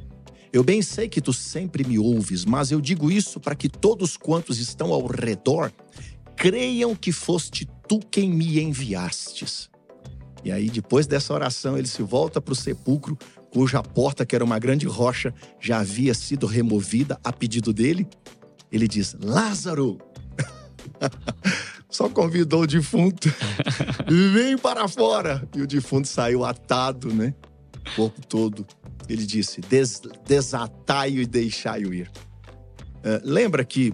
Eu bem sei que tu sempre me ouves, mas eu digo isso para que todos quantos estão ao redor creiam que foste tu quem me enviastes. E aí, depois dessa oração, ele se volta para o sepulcro, cuja porta, que era uma grande rocha, já havia sido removida a pedido dele. Ele diz: Lázaro! Só convidou o defunto. Vem para fora! E o defunto saiu atado, né? O corpo todo. Ele disse: Des desatai-o e deixai-o ir. Uh, lembra que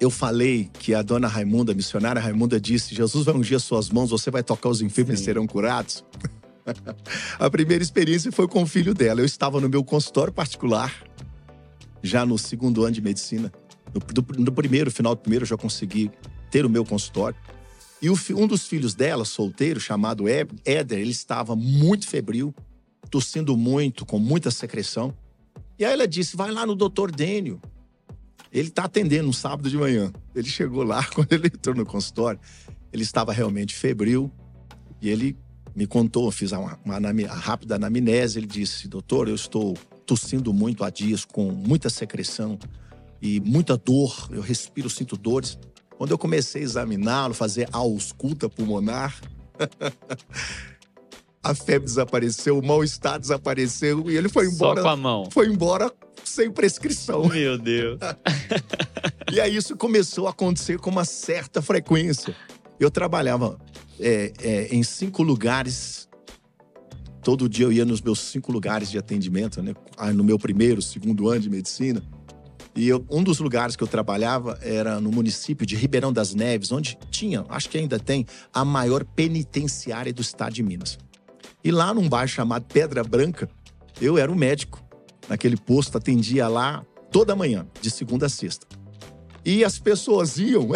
eu falei que a dona Raimunda, a missionária Raimunda, disse: Jesus vai ungir as suas mãos, você vai tocar os enfermos e serão curados? a primeira experiência foi com o filho dela. Eu estava no meu consultório particular, já no segundo ano de medicina. No, no primeiro, final do primeiro, eu já consegui ter o meu consultório. E o, um dos filhos dela, solteiro, chamado Éder, ele estava muito febril, tossindo muito, com muita secreção. E aí ela disse: vai lá no doutor Dênio. Ele está atendendo um sábado de manhã. Ele chegou lá, quando ele entrou no consultório, ele estava realmente febril. E ele me contou, fiz uma, uma, uma rápida anamnese. Ele disse: doutor, eu estou tossindo muito há dias, com muita secreção e muita dor. Eu respiro, sinto dores. Quando eu comecei a examiná-lo, fazer ausculta pulmonar, a febre desapareceu, o mal-estar desapareceu e ele foi embora. Só com a mão. Foi embora sem prescrição. Meu Deus. e aí isso começou a acontecer com uma certa frequência. Eu trabalhava é, é, em cinco lugares. Todo dia eu ia nos meus cinco lugares de atendimento, né? Ah, no meu primeiro, segundo ano de medicina. E eu, um dos lugares que eu trabalhava era no município de Ribeirão das Neves, onde tinha, acho que ainda tem, a maior penitenciária do estado de Minas. E lá num bairro chamado Pedra Branca, eu era o um médico. Naquele posto, atendia lá toda manhã, de segunda a sexta. E as pessoas iam,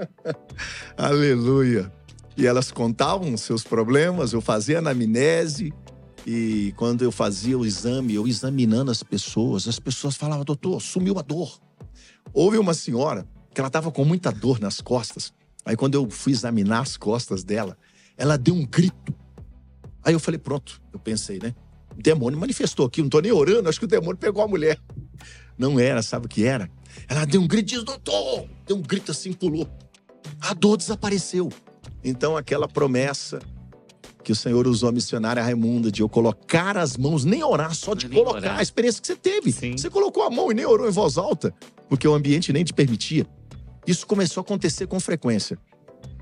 aleluia. E elas contavam seus problemas, eu fazia anamnese, e quando eu fazia o exame, eu examinando as pessoas, as pessoas falavam, doutor, sumiu a dor. Houve uma senhora que ela estava com muita dor nas costas. Aí quando eu fui examinar as costas dela, ela deu um grito. Aí eu falei, pronto, eu pensei, né? O demônio manifestou aqui, não tô nem orando, acho que o demônio pegou a mulher. Não era, sabe o que era? Ela deu um grito, disse, doutor! Deu um grito assim, pulou. A dor desapareceu. Então aquela promessa que o Senhor usou a missionária Raimunda de eu colocar as mãos, nem orar, só de nem colocar orar. a experiência que você teve. Sim. Você colocou a mão e nem orou em voz alta, porque o ambiente nem te permitia. Isso começou a acontecer com frequência.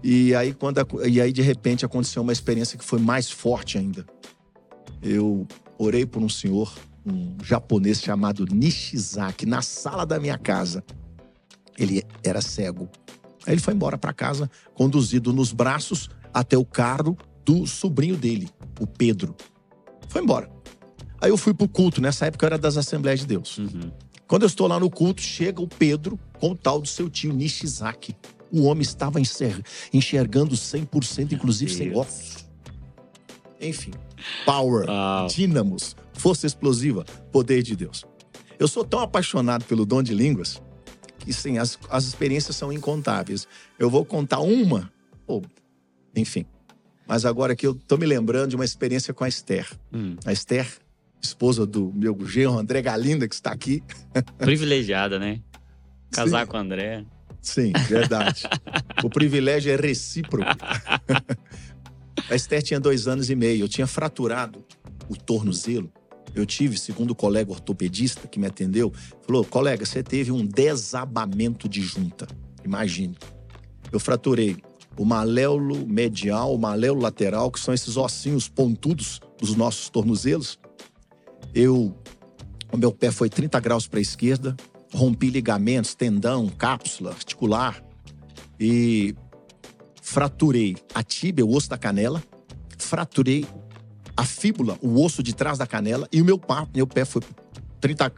E aí, quando a, e aí de repente aconteceu uma experiência que foi mais forte ainda. Eu orei por um senhor, um japonês chamado Nishizaki, na sala da minha casa. Ele era cego. Aí ele foi embora para casa, conduzido nos braços até o carro do sobrinho dele, o Pedro. Foi embora. Aí eu fui pro culto, nessa época eu era das Assembleias de Deus. Uhum. Quando eu estou lá no culto, chega o Pedro com o tal do seu tio Nishizaki. O homem estava enxergando 100%, inclusive sem óculos. Enfim, power, dínamos, força explosiva, poder de Deus. Eu sou tão apaixonado pelo dom de línguas que, sim, as, as experiências são incontáveis. Eu vou contar uma, ou, enfim, mas agora aqui eu tô me lembrando de uma experiência com a Esther. Hum. A Esther, esposa do meu genro André Galinda, que está aqui. Privilegiada, né? Casar Sim. com o André. Sim, verdade. o privilégio é recíproco. a Esther tinha dois anos e meio. Eu tinha fraturado o tornozelo. Eu tive, segundo o colega ortopedista que me atendeu, falou: colega, você teve um desabamento de junta. Imagine. Eu fraturei o maléolo medial, o maléolo lateral, que são esses ossinhos pontudos dos nossos tornozelos. Eu, o meu pé foi 30 graus para a esquerda, rompi ligamentos, tendão, cápsula articular e fraturei a tíbia, o osso da canela, fraturei a fíbula, o osso de trás da canela e o meu pé, meu pé foi 30,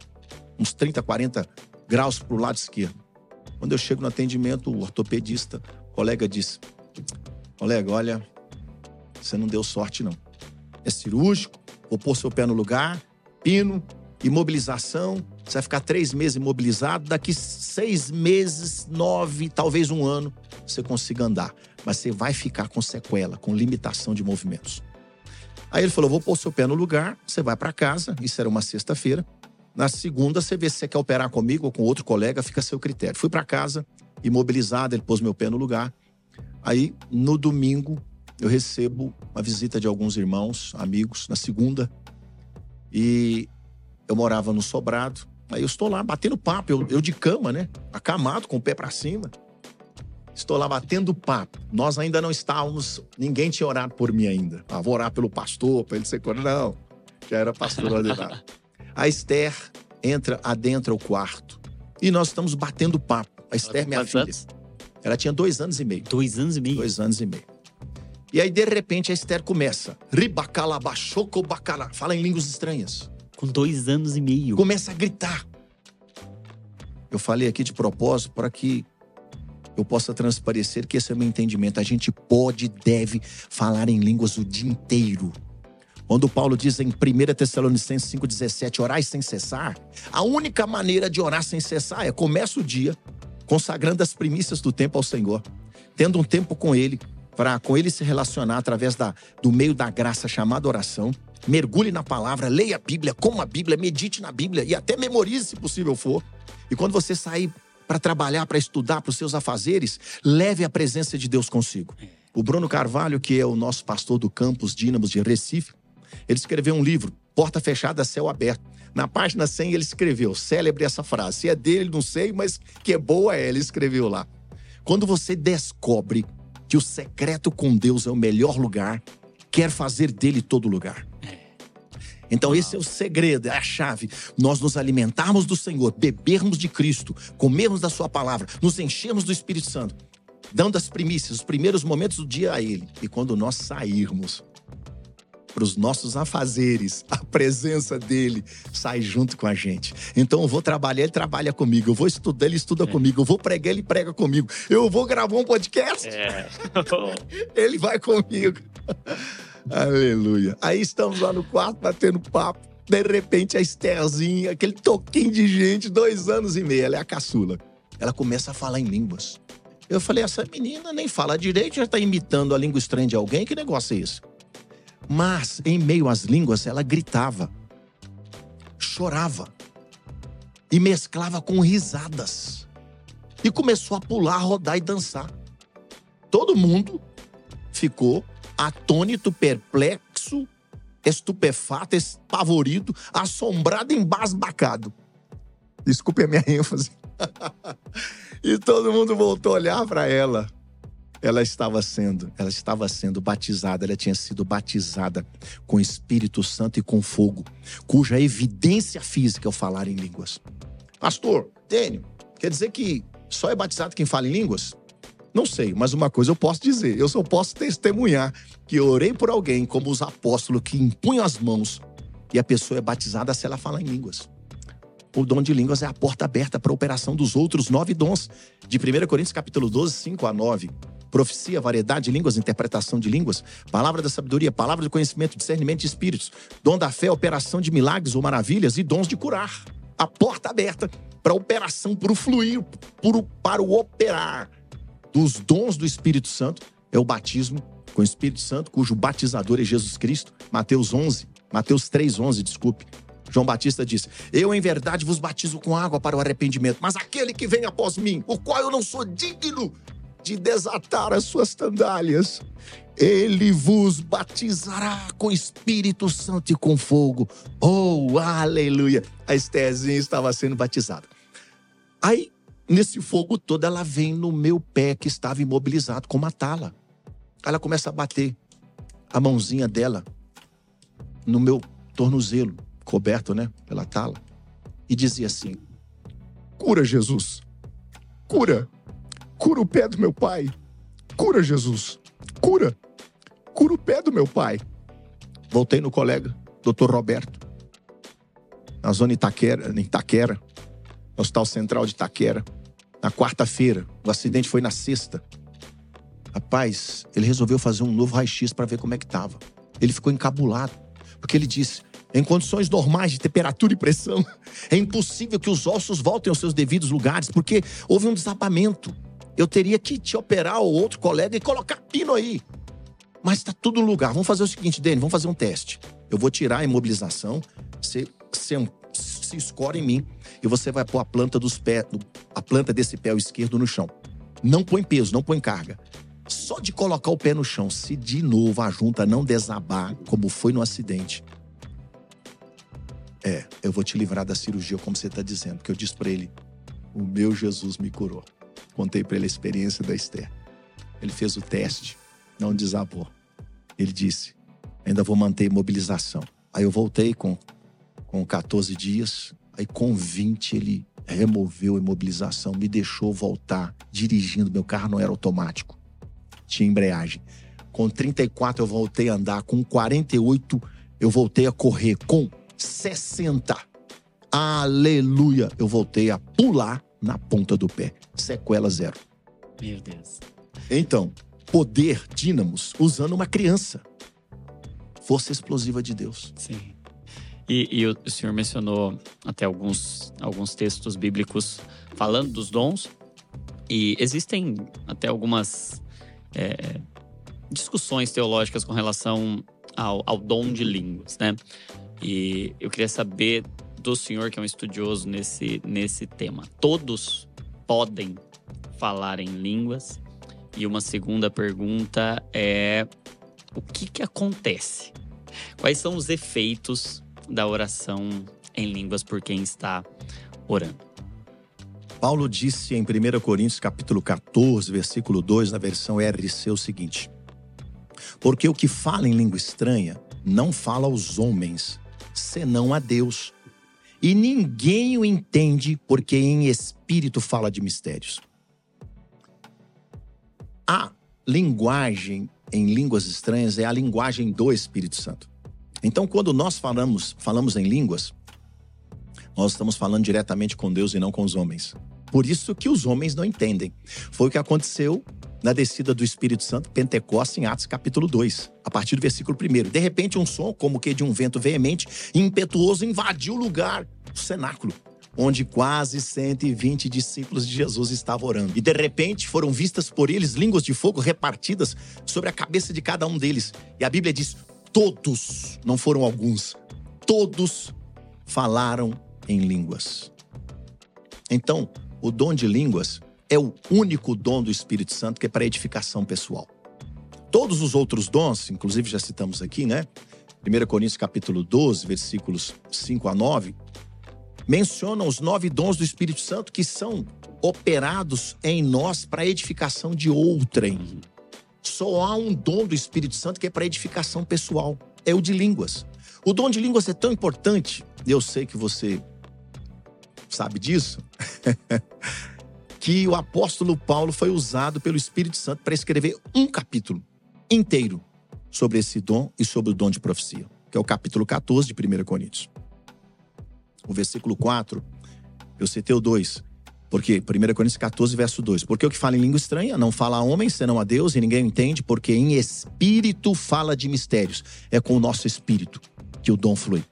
uns 30, 40 graus para o lado esquerdo. Quando eu chego no atendimento, o ortopedista, o colega disse: Colega, olha, você não deu sorte, não. É cirúrgico, vou pôr seu pé no lugar, pino, imobilização. Você vai ficar três meses imobilizado. Daqui seis meses, nove, talvez um ano, você consiga andar. Mas você vai ficar com sequela, com limitação de movimentos. Aí ele falou: vou pôr seu pé no lugar, você vai para casa. Isso era uma sexta-feira. Na segunda, você vê se você quer operar comigo ou com outro colega, fica a seu critério. Fui para casa, imobilizado, ele pôs meu pé no lugar. Aí, no domingo, eu recebo uma visita de alguns irmãos, amigos, na segunda. E eu morava no sobrado. Aí eu estou lá batendo papo, eu, eu de cama, né? Acamado, com o pé para cima. Estou lá batendo papo. Nós ainda não estávamos, ninguém tinha orado por mim ainda. Ah, vou orar pelo pastor, para ele ser Não, já era pastor ordenado. A Esther entra adentra o quarto. E nós estamos batendo papo. A Esther, minha filha. Anos? Ela tinha dois anos e meio. Dois anos e meio? Dois anos e meio. E aí, de repente, a Esther começa. Ribacalabachocobacala. Fala em línguas estranhas. Com dois anos e meio. Começa a gritar. Eu falei aqui de propósito para que eu possa transparecer que esse é o meu entendimento. A gente pode e deve falar em línguas o dia inteiro. Quando Paulo diz em 1 Tessalonicenses 5,17, orai sem cessar, a única maneira de orar sem cessar é começa o dia consagrando as primícias do tempo ao Senhor, tendo um tempo com Ele, para com Ele se relacionar através da, do meio da graça chamada oração. Mergulhe na palavra, leia a Bíblia, coma a Bíblia, medite na Bíblia e até memorize se possível for. E quando você sair para trabalhar, para estudar, para os seus afazeres, leve a presença de Deus consigo. O Bruno Carvalho, que é o nosso pastor do campus Dínamos de Recife, ele escreveu um livro, Porta Fechada, Céu Aberto. Na página 100 ele escreveu, célebre essa frase. Se é dele, não sei, mas que é boa é, ele escreveu lá. Quando você descobre que o secreto com Deus é o melhor lugar, quer fazer dele todo lugar. Então, esse é o segredo, é a chave. Nós nos alimentarmos do Senhor, bebermos de Cristo, comermos da Sua palavra, nos enchermos do Espírito Santo, dando as primícias, os primeiros momentos do dia a Ele. E quando nós sairmos, para os nossos afazeres, a presença dele sai junto com a gente. Então eu vou trabalhar, ele trabalha comigo. Eu vou estudar, ele estuda é. comigo. Eu vou pregar, ele prega comigo. Eu vou gravar um podcast. É. ele vai comigo. Aleluia. Aí estamos lá no quarto batendo papo. De repente a Estherzinha, aquele toquinho de gente, dois anos e meio, ela é a caçula. Ela começa a falar em línguas. Eu falei, essa menina nem fala direito, já está imitando a língua estranha de alguém, que negócio é esse? Mas, em meio às línguas, ela gritava, chorava e mesclava com risadas. E começou a pular, rodar e dançar. Todo mundo ficou atônito, perplexo, estupefato, espavorido, assombrado, embasbacado. Desculpe a minha ênfase. e todo mundo voltou a olhar para ela ela estava sendo, ela estava sendo batizada, ela tinha sido batizada com Espírito Santo e com fogo, cuja evidência física é o falar em línguas. Pastor, Dênio, quer dizer que só é batizado quem fala em línguas? Não sei, mas uma coisa eu posso dizer, eu só posso testemunhar que eu orei por alguém como os apóstolos que impunham as mãos e a pessoa é batizada se ela fala em línguas. O dom de línguas é a porta aberta para a operação dos outros nove dons. De 1 Coríntios capítulo 12, 5 a 9 profecia, variedade de línguas, interpretação de línguas, palavra da sabedoria, palavra do conhecimento, discernimento de espíritos, dom da fé, operação de milagres ou maravilhas e dons de curar. A porta aberta para a operação, para o fluir, para o operar dos dons do Espírito Santo é o batismo com o Espírito Santo, cujo batizador é Jesus Cristo. Mateus 11, Mateus 3:11, desculpe. João Batista disse: Eu em verdade vos batizo com água para o arrependimento, mas aquele que vem após mim, o qual eu não sou digno de desatar as suas sandálias. Ele vos batizará com Espírito Santo e com fogo. Oh, aleluia! A Estézinha estava sendo batizada. Aí nesse fogo todo, ela vem no meu pé que estava imobilizado com uma tala. Ela começa a bater a mãozinha dela no meu tornozelo, coberto, né, pela tala, e dizia assim: Cura, Jesus. Cura. Cura o pé do meu pai. Cura, Jesus. Cura. Cura o pé do meu pai. Voltei no colega, doutor Roberto, na zona Itaquera, em Itaquera, no Hospital Central de Itaquera, na quarta-feira. O acidente foi na sexta. Rapaz, ele resolveu fazer um novo raio-x para ver como é que estava. Ele ficou encabulado, porque ele disse: em condições normais de temperatura e pressão, é impossível que os ossos voltem aos seus devidos lugares, porque houve um desabamento. Eu teria que te operar ou outro colega e colocar pino aí. Mas está tudo no lugar. Vamos fazer o seguinte, Dani, vamos fazer um teste. Eu vou tirar a imobilização, você, você se escora em mim e você vai pôr a planta dos pés, a planta desse pé esquerdo no chão. Não põe peso, não põe carga. Só de colocar o pé no chão, se de novo a junta não desabar, como foi no acidente, é, eu vou te livrar da cirurgia, como você está dizendo, porque eu disse para ele: o meu Jesus me curou. Contei para ele a experiência da Esther. Ele fez o teste, não desabou. Ele disse: ainda vou manter imobilização. Aí eu voltei com, com 14 dias, aí com 20 ele removeu a imobilização, me deixou voltar dirigindo. Meu carro não era automático tinha embreagem. Com 34 eu voltei a andar, com 48 eu voltei a correr, com 60, aleluia, eu voltei a pular na ponta do pé. Sequela zero. Meu Deus. Então, poder dínamos usando uma criança. Força explosiva de Deus. Sim. E, e, o senhor mencionou até alguns, alguns textos bíblicos falando dos dons. E existem até algumas é, discussões teológicas com relação ao, ao dom de línguas, né? E eu queria saber do senhor, que é um estudioso nesse, nesse tema. Todos podem falar em línguas? E uma segunda pergunta é: o que, que acontece? Quais são os efeitos da oração em línguas por quem está orando? Paulo disse em 1 Coríntios capítulo 14, versículo 2, na versão RC, o seguinte: Porque o que fala em língua estranha não fala aos homens, senão a Deus. E ninguém o entende, porque em espírito fala de mistérios. A linguagem em línguas estranhas é a linguagem do Espírito Santo. Então, quando nós falamos, falamos em línguas, nós estamos falando diretamente com Deus e não com os homens. Por isso que os homens não entendem. Foi o que aconteceu na descida do Espírito Santo, Pentecostes, em Atos capítulo 2, a partir do versículo 1. De repente, um som, como que de um vento veemente e impetuoso, invadiu o lugar, o cenáculo, onde quase 120 discípulos de Jesus estavam orando. E de repente foram vistas por eles línguas de fogo repartidas sobre a cabeça de cada um deles. E a Bíblia diz: todos, não foram alguns, todos falaram em línguas. Então, o dom de línguas é o único dom do Espírito Santo que é para edificação pessoal. Todos os outros dons, inclusive já citamos aqui, né? 1 Coríntios capítulo 12, versículos 5 a 9, mencionam os nove dons do Espírito Santo que são operados em nós para edificação de outrem. Só há um dom do Espírito Santo que é para edificação pessoal, é o de línguas. O dom de línguas é tão importante, eu sei que você sabe disso? que o apóstolo Paulo foi usado pelo Espírito Santo para escrever um capítulo inteiro sobre esse dom e sobre o dom de profecia, que é o capítulo 14 de 1 Coríntios. O versículo 4, eu citei o 2, porque 1 Coríntios 14, verso 2. Porque o que fala em língua estranha não fala a homens, senão a Deus, e ninguém entende, porque em espírito fala de mistérios. É com o nosso espírito que o dom flui.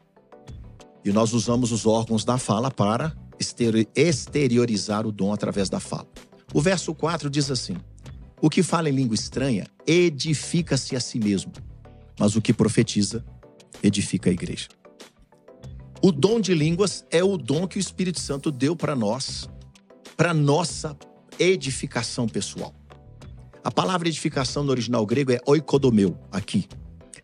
E nós usamos os órgãos da fala para exteriorizar o dom através da fala. O verso 4 diz assim: O que fala em língua estranha edifica-se a si mesmo, mas o que profetiza edifica a igreja. O dom de línguas é o dom que o Espírito Santo deu para nós, para nossa edificação pessoal. A palavra edificação no original grego é oikodomeu, aqui.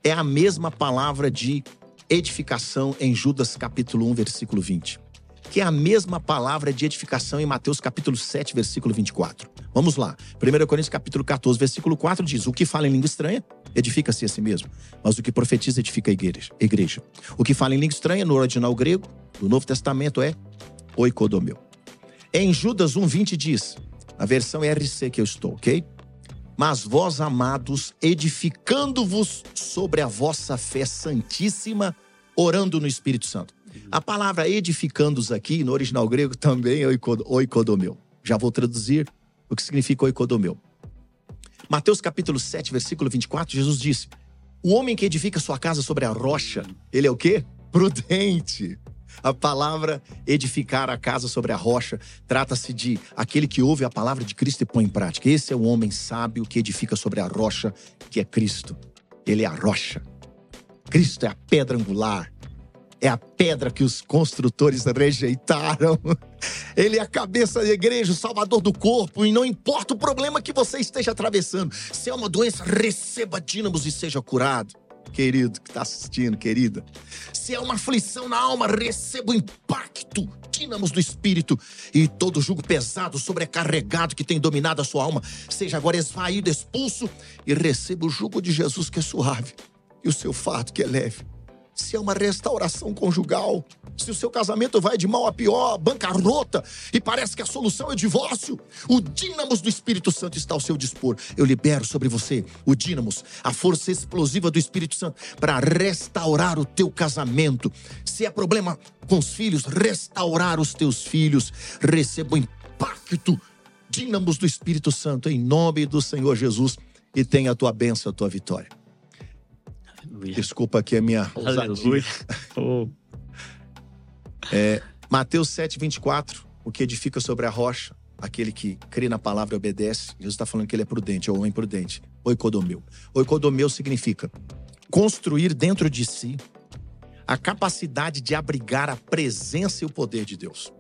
É a mesma palavra de edificação em Judas capítulo 1, versículo 20 que é a mesma palavra de edificação em Mateus capítulo 7, versículo 24. Vamos lá. 1 Coríntios capítulo 14, versículo 4 diz: O que fala em língua estranha edifica-se a si mesmo, mas o que profetiza edifica a igreja. O que fala em língua estranha no original grego do Novo Testamento é oikodomeu. Em Judas 1:20 diz: a versão RC que eu estou, OK? Mas vós, amados, edificando-vos sobre a vossa fé santíssima, orando no Espírito Santo. A palavra edificando-os aqui, no original grego, também é oikodomeu. Já vou traduzir o que significa oikodomeu. Mateus capítulo 7, versículo 24, Jesus disse: O homem que edifica sua casa sobre a rocha, ele é o quê? Prudente. A palavra edificar a casa sobre a rocha trata-se de aquele que ouve a palavra de Cristo e põe em prática. Esse é o homem sábio que edifica sobre a rocha, que é Cristo. Ele é a rocha. Cristo é a pedra angular. É a pedra que os construtores rejeitaram. Ele é a cabeça da igreja, o salvador do corpo, e não importa o problema que você esteja atravessando. Se é uma doença, receba dínamos e seja curado querido que está assistindo, querida. Se é uma aflição na alma, receba o impacto, dínamos do Espírito. E todo jugo pesado, sobrecarregado que tem dominado a sua alma, seja agora esvaído, expulso, e receba o jugo de Jesus que é suave, e o seu fardo que é leve se é uma restauração conjugal, se o seu casamento vai de mal a pior, bancarrota, e parece que a solução é o divórcio, o dínamos do Espírito Santo está ao seu dispor. Eu libero sobre você o dínamos, a força explosiva do Espírito Santo para restaurar o teu casamento. Se é problema com os filhos, restaurar os teus filhos. Receba o impacto, dínamos do Espírito Santo, em nome do Senhor Jesus, e tenha a tua bênção, a tua vitória. Desculpa aqui a minha Aleluia. Oh. É, Mateus 7, 24. O que edifica sobre a rocha, aquele que crê na palavra e obedece. Jesus está falando que ele é prudente, é o homem prudente. Oikodomeu. Oikodomeu significa construir dentro de si a capacidade de abrigar a presença e o poder de Deus.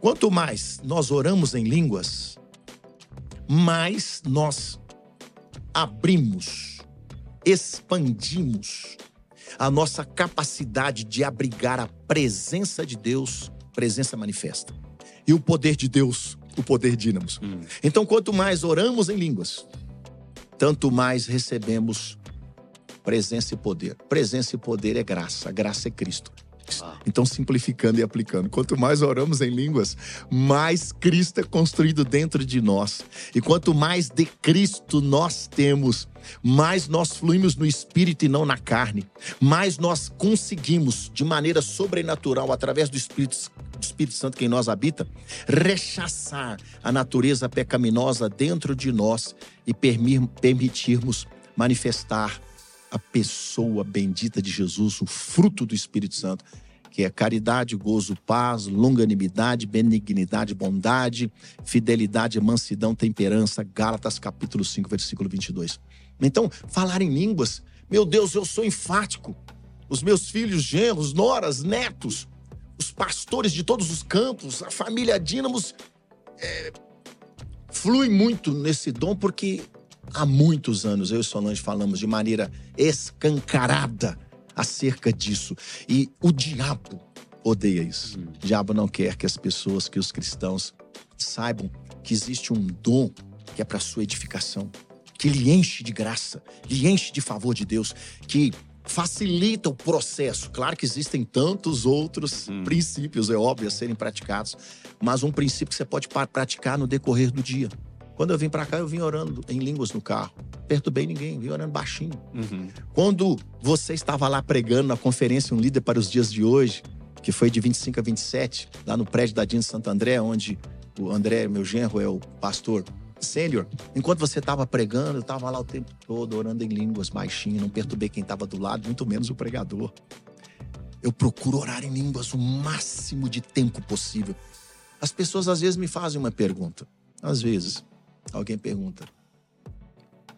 Quanto mais nós oramos em línguas, mais nós abrimos expandimos a nossa capacidade de abrigar a presença de Deus, presença manifesta. E o poder de Deus, o poder dínamos. Hum. Então, quanto mais oramos em línguas, tanto mais recebemos presença e poder. Presença e poder é graça, graça é Cristo. Então, simplificando e aplicando, quanto mais oramos em línguas, mais Cristo é construído dentro de nós. E quanto mais de Cristo nós temos, mais nós fluímos no espírito e não na carne, mais nós conseguimos, de maneira sobrenatural, através do Espírito, do Espírito Santo que em nós habita, rechaçar a natureza pecaminosa dentro de nós e permitirmos manifestar a pessoa bendita de Jesus, o fruto do Espírito Santo, que é caridade, gozo, paz, longanimidade, benignidade, bondade, fidelidade, mansidão, temperança. Gálatas capítulo 5, versículo 22. Então, falar em línguas, meu Deus, eu sou enfático. Os meus filhos, genros, noras, netos, os pastores de todos os campos, a família Dínamos, é, flui muito nesse dom porque há muitos anos eu e Solange falamos de maneira escancarada acerca disso. E o diabo odeia isso. Hum. O diabo não quer que as pessoas, que os cristãos saibam que existe um dom que é para sua edificação, que lhe enche de graça, lhe enche de favor de Deus, que facilita o processo. Claro que existem tantos outros hum. princípios, é óbvio, a serem praticados, mas um princípio que você pode praticar no decorrer do dia. Quando eu vim para cá, eu vim orando em línguas no carro. Perturbei ninguém, vim orando baixinho. Uhum. Quando você estava lá pregando na conferência Um Líder para os Dias de Hoje, que foi de 25 a 27, lá no prédio da Dina Santo André, onde o André, meu genro, é o pastor sênior. Enquanto você estava pregando, eu estava lá o tempo todo orando em línguas baixinho, não perturbei quem estava do lado, muito menos o pregador. Eu procuro orar em línguas o máximo de tempo possível. As pessoas às vezes me fazem uma pergunta. Às vezes, Alguém pergunta,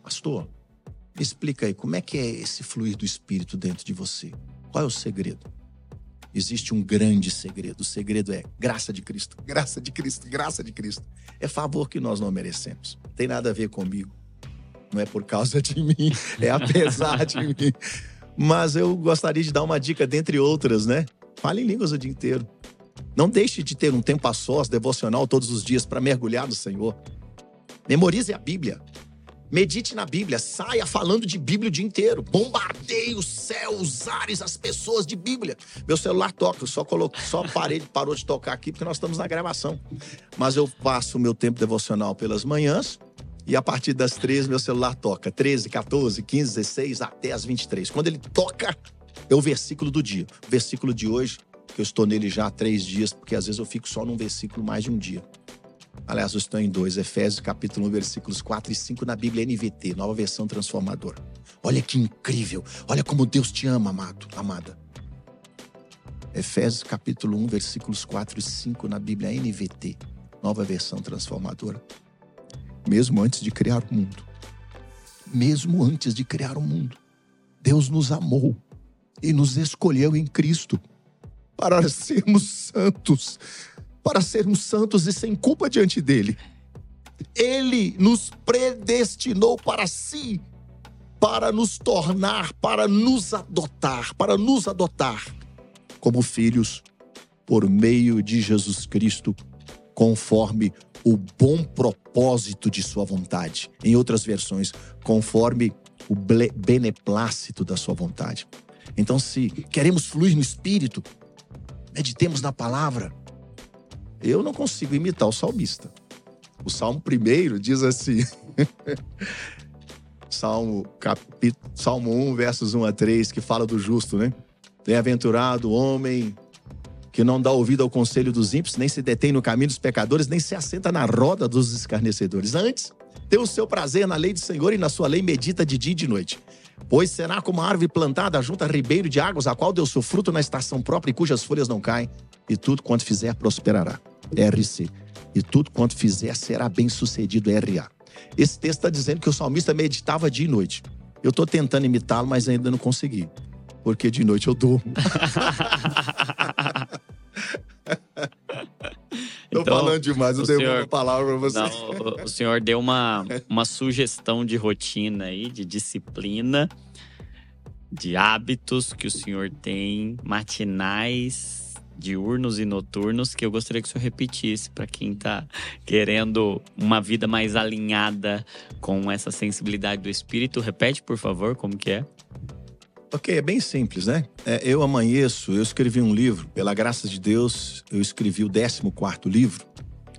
pastor, me explica aí, como é que é esse fluir do Espírito dentro de você? Qual é o segredo? Existe um grande segredo. O segredo é graça de Cristo, graça de Cristo, graça de Cristo. É favor que nós não merecemos. Não tem nada a ver comigo. Não é por causa de mim, é apesar de mim. Mas eu gostaria de dar uma dica dentre outras, né? Fale em línguas o dia inteiro. Não deixe de ter um tempo a sós, devocional todos os dias para mergulhar no Senhor. Memorize a Bíblia. Medite na Bíblia, saia falando de Bíblia o dia inteiro. Bombardeie o céu, os ares, as pessoas de Bíblia. Meu celular toca, eu só, coloquei, só parei, parou de tocar aqui porque nós estamos na gravação. Mas eu passo o meu tempo devocional pelas manhãs e a partir das 13 meu celular toca. 13, 14, 15, 16, até as 23. Quando ele toca, é o versículo do dia. O versículo de hoje, que eu estou nele já há três dias, porque às vezes eu fico só num versículo mais de um dia. Aliás, estou em dois, Efésios capítulo 1, versículos 4 e 5 na Bíblia NVT, nova versão transformadora. Olha que incrível, olha como Deus te ama, amado, amada. Efésios capítulo 1, versículos 4 e 5 na Bíblia NVT, nova versão transformadora. Mesmo antes de criar o mundo, mesmo antes de criar o mundo, Deus nos amou e nos escolheu em Cristo para sermos santos para sermos santos e sem culpa diante dele. Ele nos predestinou para si, para nos tornar, para nos adotar, para nos adotar como filhos por meio de Jesus Cristo, conforme o bom propósito de sua vontade. Em outras versões, conforme o beneplácito da sua vontade. Então, se queremos fluir no espírito, meditemos na palavra, eu não consigo imitar o salmista. O Salmo primeiro diz assim. Salmo, capítulo, Salmo 1, versos 1 a 3, que fala do justo, né? Bem-aventurado o homem que não dá ouvido ao conselho dos ímpios, nem se detém no caminho dos pecadores, nem se assenta na roda dos escarnecedores. Antes, tem o seu prazer na lei do Senhor e na sua lei medita de dia e de noite. Pois será como uma árvore plantada junto a ribeiro de águas, a qual deu seu fruto na estação própria e cujas folhas não caem, e tudo quanto fizer prosperará. RC. E tudo quanto fizer será bem sucedido, RA. Esse texto está dizendo que o salmista meditava dia e noite. Eu estou tentando imitá-lo, mas ainda não consegui. Porque de noite eu durmo. Estou então, falando demais, eu dei uma palavra para você. Não, o, o senhor deu uma, uma sugestão de rotina aí, de disciplina, de hábitos que o senhor tem, matinais, diurnos e noturnos que eu gostaria que o senhor repetisse para quem está querendo uma vida mais alinhada com essa sensibilidade do espírito. Repete, por favor, como que é? Ok, é bem simples, né? É, eu amanheço, eu escrevi um livro, pela graça de Deus, eu escrevi o 14 livro,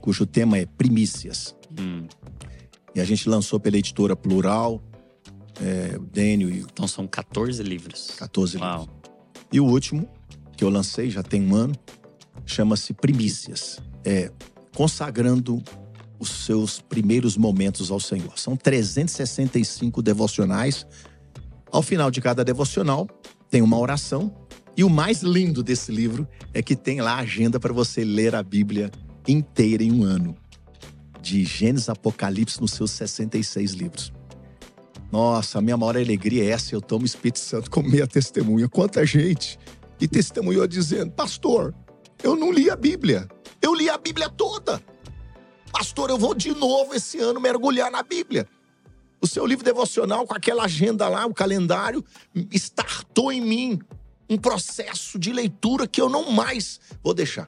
cujo tema é Primícias. Hum. E a gente lançou pela editora Plural, é, o Dênio e... Então são 14 livros. 14 Uau. livros. E o último, que eu lancei já tem um ano, chama-se Primícias. É consagrando os seus primeiros momentos ao Senhor. São 365 devocionais. Ao final de cada devocional, tem uma oração. E o mais lindo desse livro é que tem lá a agenda para você ler a Bíblia inteira em um ano. De Gênesis Apocalipse nos seus 66 livros. Nossa, a minha maior alegria é essa. Eu tomo Espírito Santo como minha testemunha. Quanta gente e testemunhou dizendo: Pastor, eu não li a Bíblia. Eu li a Bíblia toda. Pastor, eu vou de novo esse ano mergulhar na Bíblia. O seu livro devocional, com aquela agenda lá, o calendário, startou em mim um processo de leitura que eu não mais vou deixar.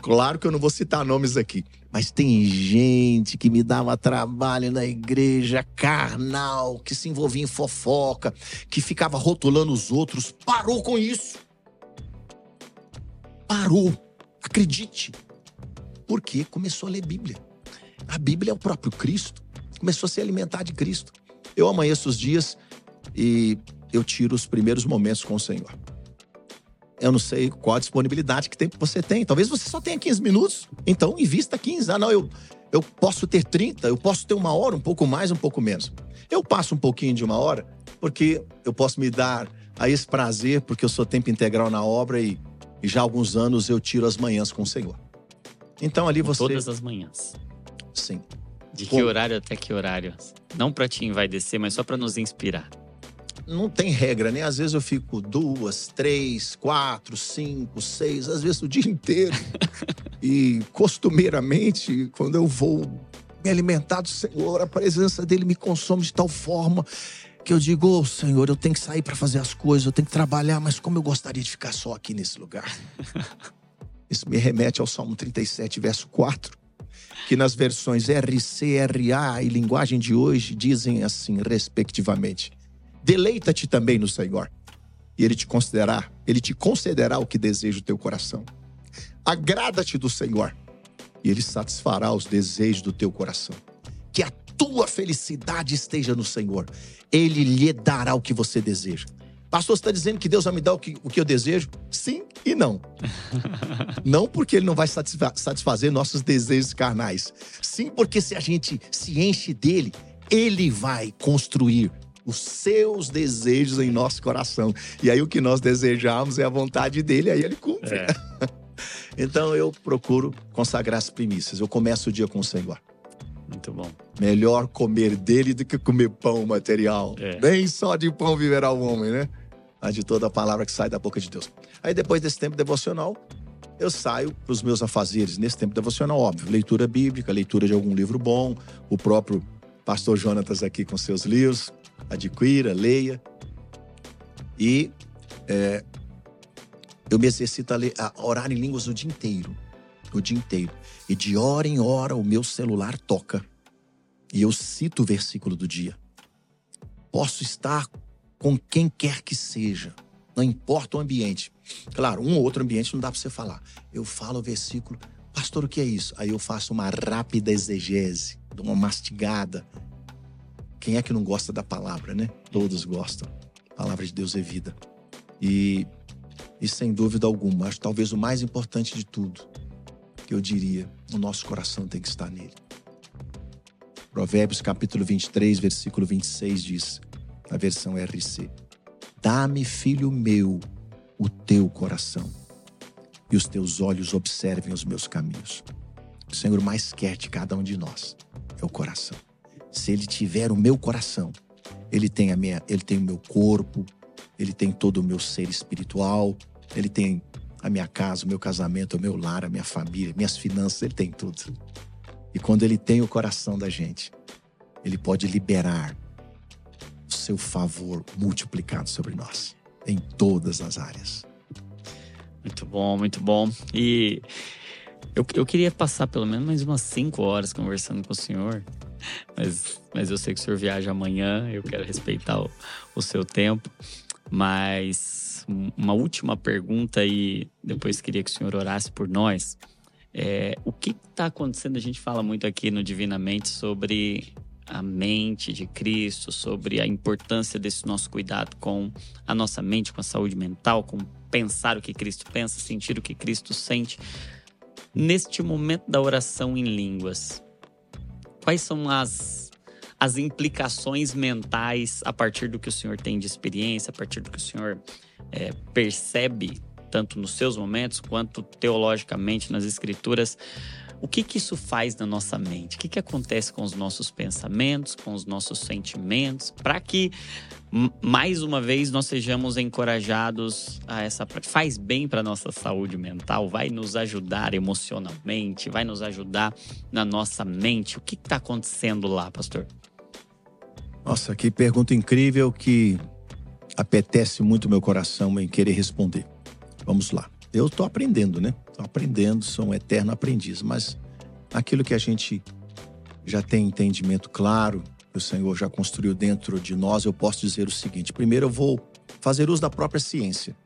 Claro que eu não vou citar nomes aqui, mas tem gente que me dava trabalho na igreja, carnal, que se envolvia em fofoca, que ficava rotulando os outros. Parou com isso. Parou. Acredite. Porque começou a ler Bíblia. A Bíblia é o próprio Cristo. Começou a se alimentar de Cristo. Eu amanheço os dias e eu tiro os primeiros momentos com o Senhor. Eu não sei qual a disponibilidade que tempo você tem. Talvez você só tenha 15 minutos. Então, invista 15. Ah, não, eu, eu posso ter 30, eu posso ter uma hora, um pouco mais, um pouco menos. Eu passo um pouquinho de uma hora, porque eu posso me dar a esse prazer, porque eu sou tempo integral na obra e, e já há alguns anos eu tiro as manhãs com o Senhor. Então ali você. Todas as manhãs. Sim. De que horário até que horário? Não para te descer, mas só para nos inspirar não tem regra, né? Às vezes eu fico duas, três, quatro, cinco, seis, às vezes o dia inteiro. e costumeiramente, quando eu vou me alimentar do Senhor, a presença dele me consome de tal forma que eu digo, oh, Senhor, eu tenho que sair para fazer as coisas, eu tenho que trabalhar, mas como eu gostaria de ficar só aqui nesse lugar. Isso me remete ao Salmo 37, verso 4, que nas versões RC, RA e linguagem de hoje dizem assim, respectivamente: Deleita-te também no Senhor, e ele te considerará, ele te concederá o que deseja o teu coração. Agrada-te do Senhor, e ele satisfará os desejos do teu coração. Que a tua felicidade esteja no Senhor. Ele lhe dará o que você deseja. Pastor, você está dizendo que Deus vai me dar o que, o que eu desejo? Sim e não. não porque Ele não vai satisfazer nossos desejos carnais. Sim, porque se a gente se enche dele, Ele vai construir os seus desejos em nosso coração. E aí o que nós desejamos é a vontade dele, aí ele cumpre. É. então eu procuro consagrar as primícias. Eu começo o dia com o Senhor. Muito bom. Melhor comer dele do que comer pão material. É. Nem só de pão viverá o homem, né? Mas de toda a palavra que sai da boca de Deus. Aí depois desse tempo devocional, eu saio para os meus afazeres. Nesse tempo devocional, óbvio, leitura bíblica, leitura de algum livro bom, o próprio pastor Jonatas aqui com seus livros, adquira, leia. E é, eu me exercito a, ler, a orar em línguas o dia inteiro. O dia inteiro. E de hora em hora o meu celular toca. E eu cito o versículo do dia. Posso estar com quem quer que seja, não importa o ambiente. Claro, um ou outro ambiente não dá para você falar. Eu falo o versículo, pastor, o que é isso? Aí eu faço uma rápida exegese, dou uma mastigada. Quem é que não gosta da palavra, né? Todos gostam. A palavra de Deus é vida. E, e sem dúvida alguma, acho talvez o mais importante de tudo, que eu diria, o nosso coração tem que estar nele. Provérbios capítulo 23, versículo 26 diz, na versão RC: Dá-me, filho meu, o teu coração, e os teus olhos observem os meus caminhos. O Senhor mais quer de cada um de nós é o coração. Se ele tiver o meu coração, ele tem a minha, ele tem o meu corpo, ele tem todo o meu ser espiritual, ele tem a minha casa, o meu casamento, o meu lar, a minha família, minhas finanças, ele tem tudo. E quando ele tem o coração da gente, ele pode liberar o seu favor multiplicado sobre nós, em todas as áreas. Muito bom, muito bom. E eu, eu queria passar pelo menos mais umas cinco horas conversando com o senhor, mas, mas eu sei que o senhor viaja amanhã, eu quero respeitar o, o seu tempo. Mas uma última pergunta e depois queria que o senhor orasse por nós. É, o que está acontecendo? A gente fala muito aqui no Divinamente sobre a mente de Cristo, sobre a importância desse nosso cuidado com a nossa mente, com a saúde mental, com pensar o que Cristo pensa, sentir o que Cristo sente. Neste momento da oração em línguas, quais são as as implicações mentais a partir do que o senhor tem de experiência, a partir do que o senhor é, percebe, tanto nos seus momentos quanto teologicamente nas escrituras, o que, que isso faz na nossa mente? O que, que acontece com os nossos pensamentos, com os nossos sentimentos, para que mais uma vez nós sejamos encorajados a essa? Faz bem para nossa saúde mental, vai nos ajudar emocionalmente, vai nos ajudar na nossa mente. O que está acontecendo lá, pastor? Nossa, que pergunta incrível que apetece muito meu coração em querer responder. Vamos lá. Eu estou aprendendo, né? Estou aprendendo, sou um eterno aprendiz, mas aquilo que a gente já tem entendimento claro, que o Senhor já construiu dentro de nós, eu posso dizer o seguinte: primeiro, eu vou fazer uso da própria ciência.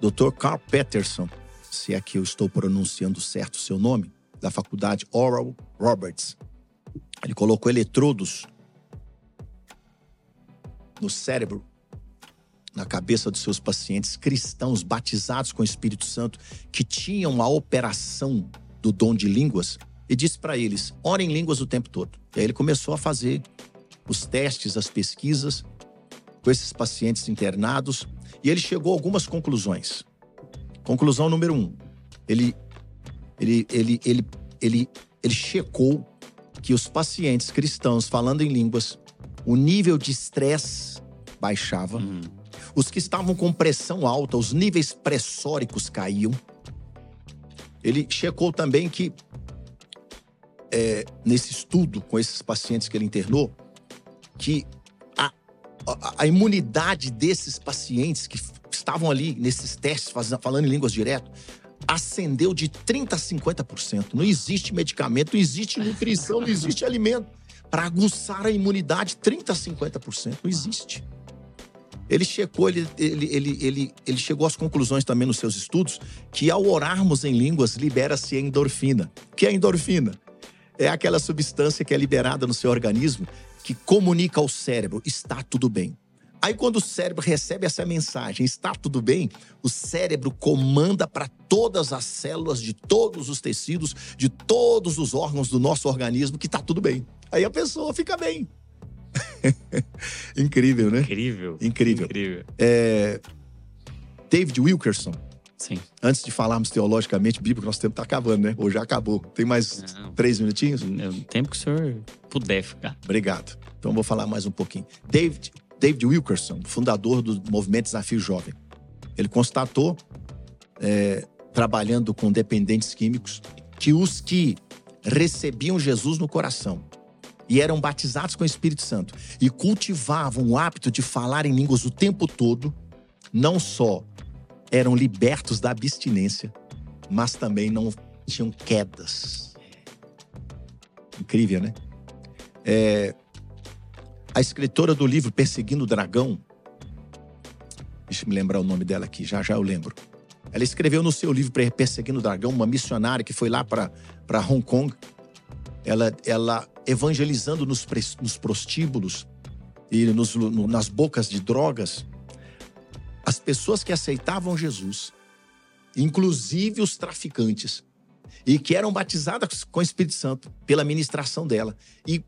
Dr. Carl Peterson, se é que eu estou pronunciando certo o seu nome, da faculdade Oral Roberts, ele colocou eletrodos no cérebro, na cabeça dos seus pacientes cristãos batizados com o Espírito Santo, que tinham a operação do dom de línguas, e disse para eles: orem em línguas o tempo todo. E aí ele começou a fazer os testes, as pesquisas com esses pacientes internados, e ele chegou a algumas conclusões. Conclusão número um: ele, ele, ele, ele, ele, ele checou que os pacientes cristãos falando em línguas o nível de estresse baixava. Uhum. Os que estavam com pressão alta, os níveis pressóricos caíam. Ele checou também que, é, nesse estudo com esses pacientes que ele internou, que a, a, a imunidade desses pacientes que estavam ali nesses testes, falando em línguas direto, ascendeu de 30% a 50%. Não existe medicamento, não existe nutrição, não existe alimento para aguçar a imunidade 30% a 50%. Não existe. Ele chegou, ele, ele, ele, ele, ele chegou às conclusões também nos seus estudos que ao orarmos em línguas libera-se endorfina. O que é endorfina? É aquela substância que é liberada no seu organismo que comunica ao cérebro: está tudo bem. Aí, quando o cérebro recebe essa mensagem, está tudo bem, o cérebro comanda para todas as células de todos os tecidos, de todos os órgãos do nosso organismo que está tudo bem. Aí a pessoa fica bem. Incrível, né? Incrível. Incrível. Incrível. É... David Wilkerson. Sim. Antes de falarmos teologicamente bíblico, nosso tempo está acabando, né? Ou já acabou. Tem mais Não. três minutinhos? É o tempo que o senhor puder ficar. Obrigado. Então vou falar mais um pouquinho. David, David Wilkerson, fundador do movimento Desafio Jovem. Ele constatou, é, trabalhando com dependentes químicos, que os que recebiam Jesus no coração e eram batizados com o Espírito Santo e cultivavam o hábito de falar em línguas o tempo todo, não só eram libertos da abstinência, mas também não tinham quedas. Incrível, né? É, a escritora do livro Perseguindo o Dragão, deixa eu me lembrar o nome dela aqui, já já eu lembro. Ela escreveu no seu livro Perseguindo o Dragão, uma missionária que foi lá para Hong Kong. Ela, ela evangelizando nos, nos prostíbulos e nos, no- nas bocas de drogas, as pessoas que aceitavam Jesus, inclusive os traficantes, e que eram batizadas com o Espírito Santo pela ministração dela. E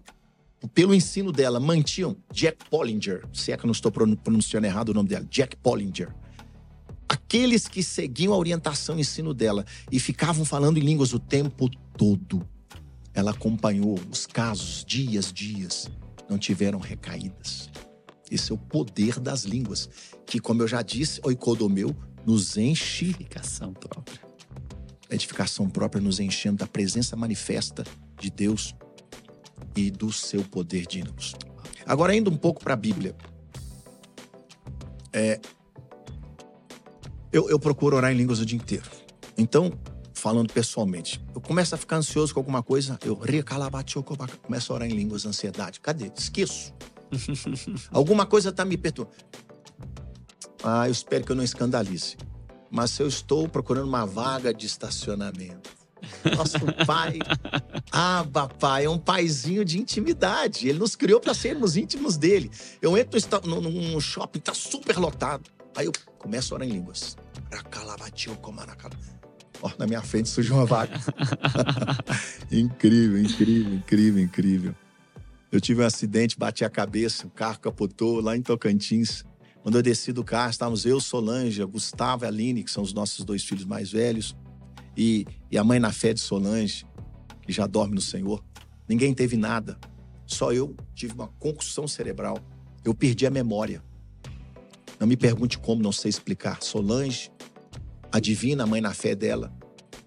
pelo ensino dela, mantinham Jack Pollinger, se é que eu não estou pronun- pronunciando errado o nome dela, Jack Pollinger. Aqueles que seguiam a orientação e ensino dela e ficavam falando em línguas o tempo todo. Ela acompanhou os casos, dias, dias, não tiveram recaídas. Esse é o poder das línguas, que, como eu já disse, oikodomeu nos enche Edificação própria. a edificação própria nos enchendo da presença manifesta de Deus e do seu poder dínamos. Agora, indo um pouco para a Bíblia. É, eu, eu procuro orar em línguas o dia inteiro. Então, falando pessoalmente, eu começo a ficar ansioso com alguma coisa, eu começo a orar em línguas, ansiedade. Cadê? Esqueço. Alguma coisa está me perturbando. Ah, eu espero que eu não escandalize. Mas eu estou procurando uma vaga de estacionamento. Nosso pai, ah, papai, é um paizinho de intimidade. Ele nos criou para sermos íntimos dele. Eu entro no esta- num, shopping, tá super lotado. Aí eu começo a orar em línguas. Racalabatio, comaracala. Ó, na minha frente surgiu uma vaga. incrível, incrível, incrível, incrível. Eu tive um acidente, bati a cabeça, o carro capotou lá em Tocantins. Quando eu desci do carro, estávamos eu, Solange, Gustavo e Aline, que são os nossos dois filhos mais velhos, e, e a mãe na fé de Solange, que já dorme no Senhor. Ninguém teve nada. Só eu tive uma concussão cerebral. Eu perdi a memória. Não me pergunte como, não sei explicar. Solange, a Divina, a mãe na fé dela,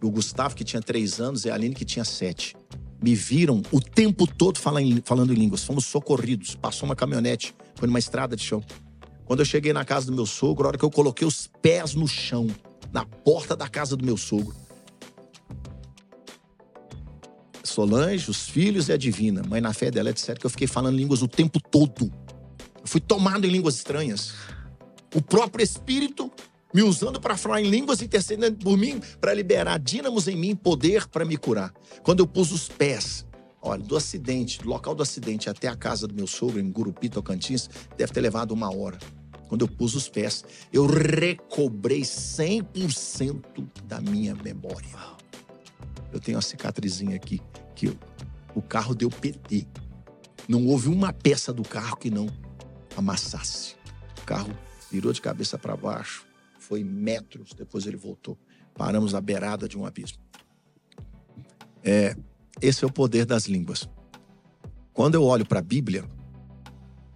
o Gustavo, que tinha três anos, e a Aline, que tinha sete. Me viram o tempo todo falando em línguas. Fomos socorridos. Passou uma caminhonete, foi numa estrada de chão. Quando eu cheguei na casa do meu sogro, a hora que eu coloquei os pés no chão, na porta da casa do meu sogro, Solange, os filhos e a divina, mãe na fé dela, etc., que eu fiquei falando línguas o tempo todo. Eu fui tomado em línguas estranhas. O próprio Espírito me usando para falar em línguas, intercedendo por mim, para liberar dínamos em mim, poder para me curar. Quando eu pus os pés, olha, do acidente, do local do acidente até a casa do meu sogro, em Gurupi, Tocantins, deve ter levado uma hora. Quando eu pus os pés, eu recobrei 100% da minha memória. Eu tenho uma cicatrizinha aqui, que eu- o carro deu PT. Não houve uma peça do carro que não amassasse. O carro virou de cabeça para baixo, foi metros, depois ele voltou. Paramos à beirada de um abismo. É, esse é o poder das línguas. Quando eu olho para a Bíblia,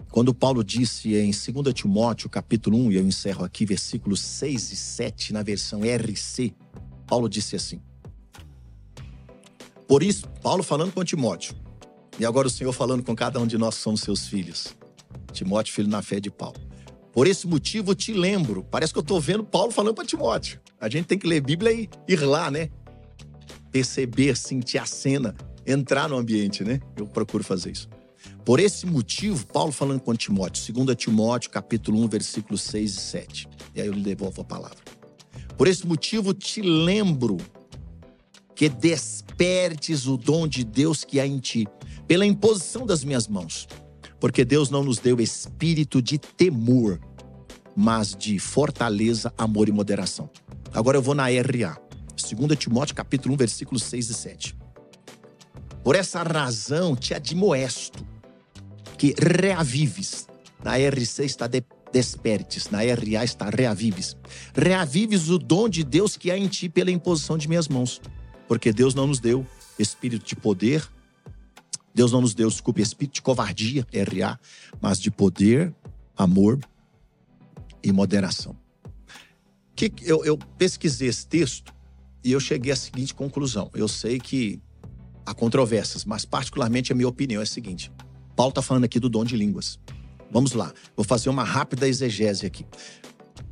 quando Paulo disse em 2 Timóteo, capítulo 1, e eu encerro aqui, versículos 6 e 7, na versão RC, Paulo disse assim: Por isso, Paulo falando com Timóteo, e agora o Senhor falando com cada um de nós que somos seus filhos. Timóteo, filho na fé de Paulo. Por esse motivo, te lembro. Parece que eu estou vendo Paulo falando para Timóteo. A gente tem que ler Bíblia e ir lá, né? Perceber, sentir a cena, entrar no ambiente, né? Eu procuro fazer isso. Por esse motivo, Paulo falando com Timóteo, 2 Timóteo, capítulo 1, versículos 6 e 7. E aí eu lhe devolvo a palavra. Por esse motivo, te lembro que despertes o dom de Deus que há em ti, pela imposição das minhas mãos. Porque Deus não nos deu espírito de temor, mas de fortaleza, amor e moderação. Agora eu vou na RA. 2 Timóteo capítulo 1, versículos 6 e 7. Por essa razão te admoesto que reavives. Na RC está de, despertes, na RA está reavives. Reavives o dom de Deus que há em ti pela imposição de minhas mãos. Porque Deus não nos deu espírito de poder, Deus não nos deu, desculpe, espírito de covardia, RA, mas de poder, amor e moderação. Que eu, eu pesquisei esse texto e eu cheguei à seguinte conclusão. Eu sei que há controvérsias, mas particularmente a minha opinião é a seguinte. Paulo está falando aqui do dom de línguas. Vamos lá, vou fazer uma rápida exegese aqui.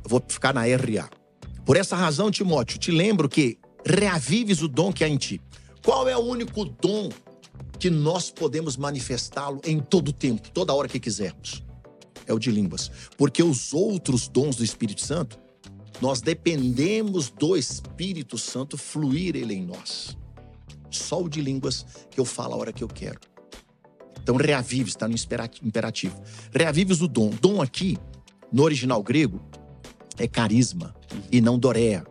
Vou ficar na RA. Por essa razão, Timóteo, te lembro que reavives o dom que há em ti. Qual é o único dom que nós podemos manifestá-lo em todo tempo, toda hora que quisermos? É o de línguas. Porque os outros dons do Espírito Santo, nós dependemos do Espírito Santo fluir ele em nós. Só o de línguas que eu falo a hora que eu quero. Então, reavives, está no imperativo. Reavives o dom. Dom aqui, no original grego, é carisma e não dorea.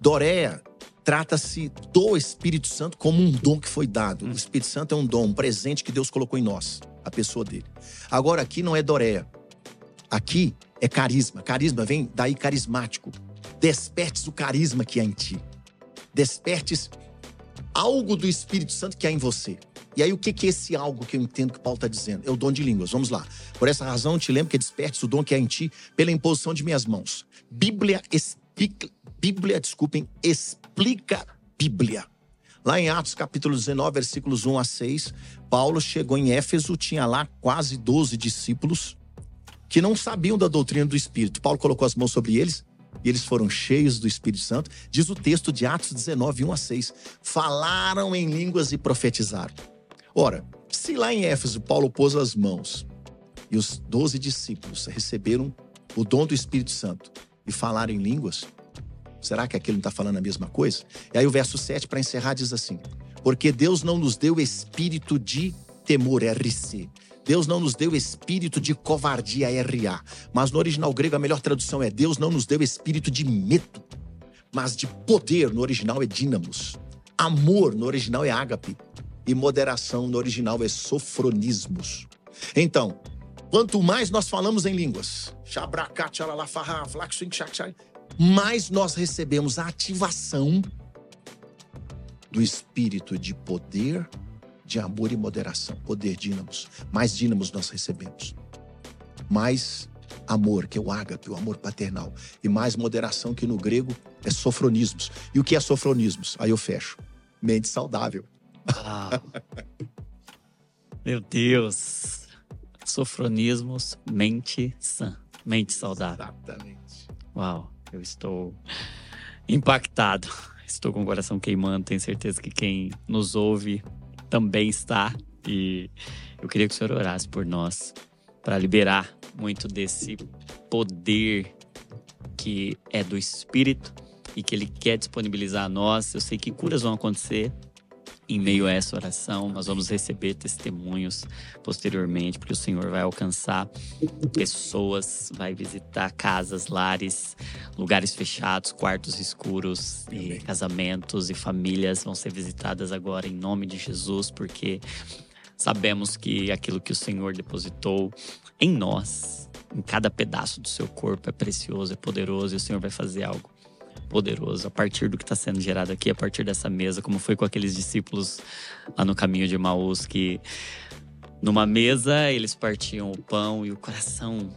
Dorea trata-se do Espírito Santo como um dom que foi dado. O Espírito Santo é um dom, um presente que Deus colocou em nós, a pessoa dele. Agora, aqui não é Doréia. Aqui é carisma. Carisma vem daí carismático. Despertes o carisma que há em ti. Despertes algo do Espírito Santo que há em você. E aí, o que é esse algo que eu entendo que Paulo está dizendo? É o dom de línguas. Vamos lá. Por essa razão, te lembro que despertes o dom que há em ti pela imposição de minhas mãos. Bíblia Bíblia, desculpem, explica Bíblia. Lá em Atos capítulo 19, versículos 1 a 6, Paulo chegou em Éfeso, tinha lá quase 12 discípulos que não sabiam da doutrina do Espírito. Paulo colocou as mãos sobre eles e eles foram cheios do Espírito Santo. Diz o texto de Atos 19, 1 a 6. Falaram em línguas e profetizaram. Ora, se lá em Éfeso Paulo pôs as mãos e os doze discípulos receberam o dom do Espírito Santo e falaram em línguas, Será que aquele não está falando a mesma coisa? E aí o verso 7, para encerrar, diz assim: Porque Deus não nos deu espírito de temor, RC. Deus não nos deu espírito de covardia, RA. Mas no original grego a melhor tradução é: Deus não nos deu espírito de medo, mas de poder, no original é dínamos. Amor, no original é ágape. E moderação, no original é sofronismos. Então, quanto mais nós falamos em línguas, mais nós recebemos a ativação do espírito de poder, de amor e moderação, poder dínamos. Mais dínamos nós recebemos. Mais amor, que é o ágape, o amor paternal. E mais moderação, que no grego é sofronismos. E o que é sofronismos? Aí eu fecho. Mente saudável. Ah. Meu Deus. Sofronismos, mente sã. Mente saudável. Exatamente. Uau. Eu estou impactado. Estou com o coração queimando. Tenho certeza que quem nos ouve também está. E eu queria que o senhor orasse por nós para liberar muito desse poder que é do Espírito e que ele quer disponibilizar a nós. Eu sei que curas vão acontecer, em meio a essa oração, nós vamos receber testemunhos posteriormente, porque o Senhor vai alcançar pessoas, vai visitar casas, lares, lugares fechados, quartos escuros, e casamentos e famílias vão ser visitadas agora em nome de Jesus, porque sabemos que aquilo que o Senhor depositou em nós, em cada pedaço do seu corpo, é precioso, é poderoso e o Senhor vai fazer algo poderoso a partir do que está sendo gerado aqui, a partir dessa mesa, como foi com aqueles discípulos lá no caminho de Maús, que numa mesa eles partiam o pão e o coração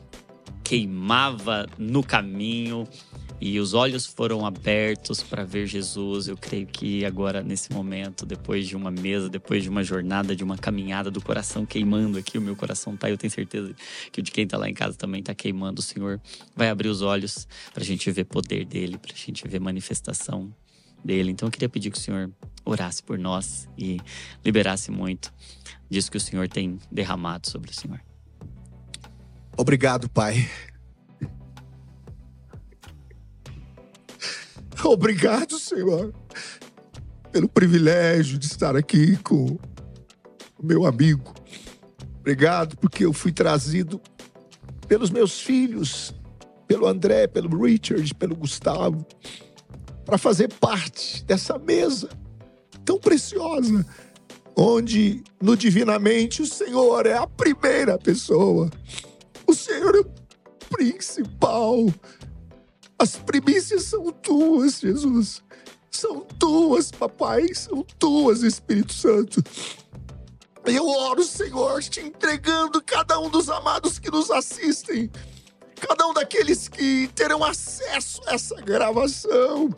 queimava no caminho e os olhos foram abertos para ver Jesus. Eu creio que agora, nesse momento, depois de uma mesa, depois de uma jornada, de uma caminhada do coração queimando aqui, o meu coração tá, eu tenho certeza que o de quem tá lá em casa também tá queimando. O Senhor vai abrir os olhos para a gente ver poder dele, para a gente ver manifestação dele. Então eu queria pedir que o Senhor orasse por nós e liberasse muito disso que o Senhor tem derramado sobre o Senhor. Obrigado, Pai. Obrigado, Senhor, pelo privilégio de estar aqui com o meu amigo. Obrigado porque eu fui trazido pelos meus filhos, pelo André, pelo Richard, pelo Gustavo, para fazer parte dessa mesa tão preciosa, onde no Divinamente o Senhor é a primeira pessoa, o Senhor é o principal. As primícias são tuas, Jesus. São tuas, papai, são tuas, Espírito Santo. Eu oro, Senhor, te entregando cada um dos amados que nos assistem, cada um daqueles que terão acesso a essa gravação,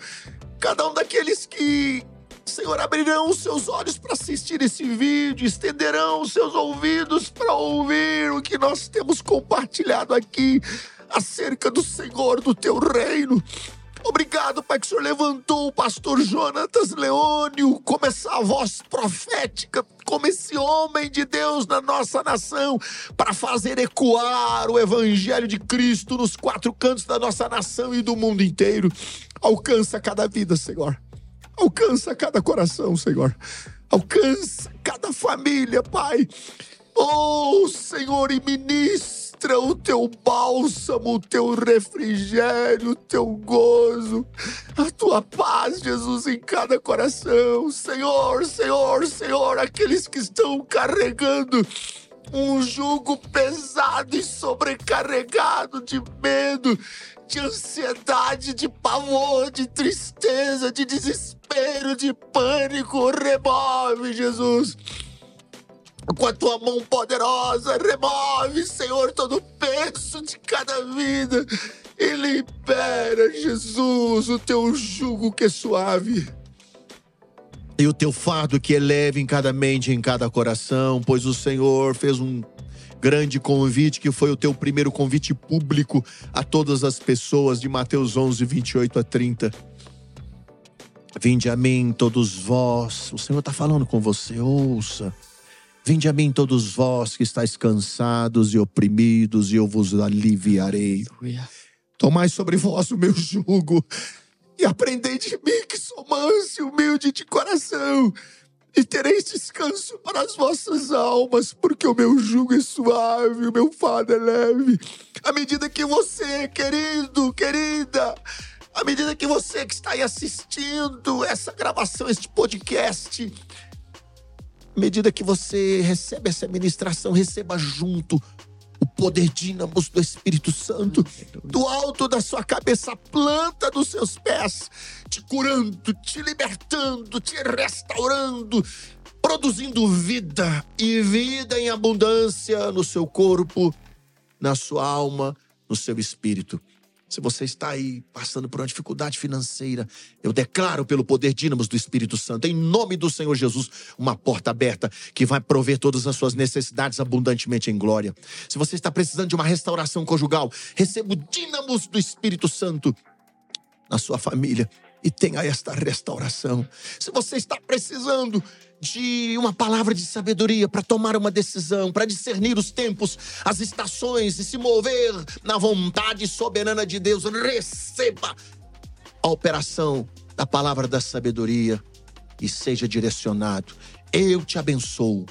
cada um daqueles que, Senhor, abrirão os seus olhos para assistir esse vídeo, estenderão os seus ouvidos para ouvir o que nós temos compartilhado aqui acerca do Senhor, do teu reino. Obrigado, Pai, que o Senhor levantou o pastor Jonatas Leônio como essa voz profética, como esse homem de Deus na nossa nação, para fazer ecoar o Evangelho de Cristo nos quatro cantos da nossa nação e do mundo inteiro. Alcança cada vida, Senhor. Alcança cada coração, Senhor. Alcança cada família, Pai. Oh, Senhor, e ministra ministra o teu bálsamo, o teu refrigério, o teu gozo, a tua paz, Jesus, em cada coração. Senhor, Senhor, Senhor, aqueles que estão carregando um jugo pesado e sobrecarregado de medo, de ansiedade, de pavor, de tristeza, de desespero, de pânico. Remove, Jesus com a tua mão poderosa, remove, Senhor, todo o peso de cada vida e libera, Jesus, o teu jugo que é suave. E o teu fardo que é leve em cada mente, em cada coração, pois o Senhor fez um grande convite, que foi o teu primeiro convite público a todas as pessoas, de Mateus 11, 28 a 30. Vinde a mim, todos vós. O Senhor está falando com você, ouça. Vinde a mim todos vós que estáis cansados e oprimidos, e eu vos aliviarei. Tomai sobre vós o meu jugo e aprendei de mim que sou manso e humilde de coração, e tereis descanso para as vossas almas, porque o meu jugo é suave, o meu fardo é leve. À medida que você, querido, querida, à medida que você que está aí assistindo essa gravação, este podcast, medida que você recebe essa ministração, receba junto o poder dínamos do Espírito Santo, do alto da sua cabeça, planta dos seus pés, te curando, te libertando, te restaurando, produzindo vida e vida em abundância no seu corpo, na sua alma, no seu espírito. Se você está aí passando por uma dificuldade financeira, eu declaro pelo poder dínamos do Espírito Santo, em nome do Senhor Jesus, uma porta aberta que vai prover todas as suas necessidades abundantemente em glória. Se você está precisando de uma restauração conjugal, receba o dínamos do Espírito Santo na sua família e tenha esta restauração. Se você está precisando de uma palavra de sabedoria para tomar uma decisão, para discernir os tempos, as estações e se mover na vontade soberana de Deus. Receba a operação da palavra da sabedoria e seja direcionado. Eu te abençoo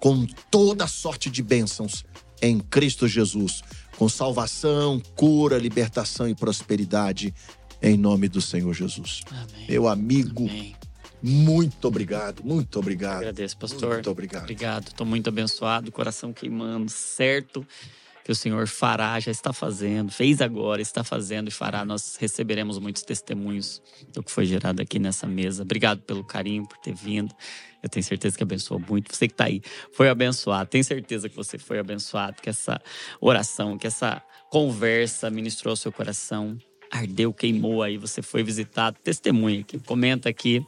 com toda sorte de bênçãos em Cristo Jesus, com salvação, cura, libertação e prosperidade em nome do Senhor Jesus. Amém. Meu amigo. Amém muito obrigado, muito obrigado. Agradeço, pastor. Muito obrigado. Obrigado, estou muito abençoado, coração queimando, certo que o Senhor fará, já está fazendo, fez agora, está fazendo e fará. Nós receberemos muitos testemunhos do que foi gerado aqui nessa mesa. Obrigado pelo carinho, por ter vindo. Eu tenho certeza que abençoou muito. Você que está aí foi abençoado. Tenho certeza que você foi abençoado, que essa oração, que essa conversa ministrou ao seu coração. Ardeu, queimou aí, você foi visitado. Testemunha aqui, comenta aqui,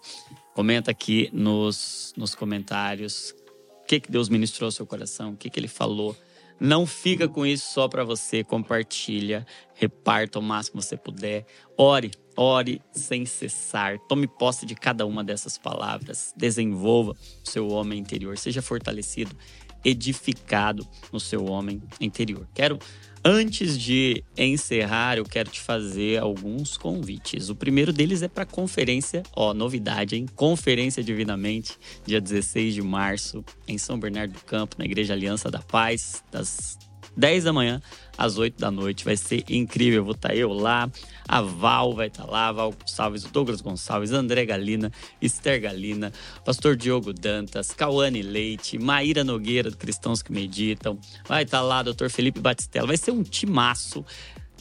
comenta aqui nos, nos comentários o que, que Deus ministrou ao seu coração, o que, que Ele falou. Não fica com isso só para você, compartilha, reparta o máximo que você puder. Ore, ore sem cessar. Tome posse de cada uma dessas palavras. Desenvolva o seu homem interior. Seja fortalecido, edificado no seu homem interior. Quero Antes de encerrar, eu quero te fazer alguns convites. O primeiro deles é para a conferência, ó, novidade, hein? Conferência Divinamente, dia 16 de março, em São Bernardo do Campo, na Igreja Aliança da Paz, das 10 da manhã às 8 da noite. Vai ser incrível. Vou estar tá eu lá, a Val vai estar tá lá, Val Gonçalves, Douglas Gonçalves, André Galina, Esther Galina, Pastor Diogo Dantas, Cauane Leite, Maíra Nogueira, do Cristãos que Meditam. Vai estar tá lá, Dr. Felipe Batistella. Vai ser um timaço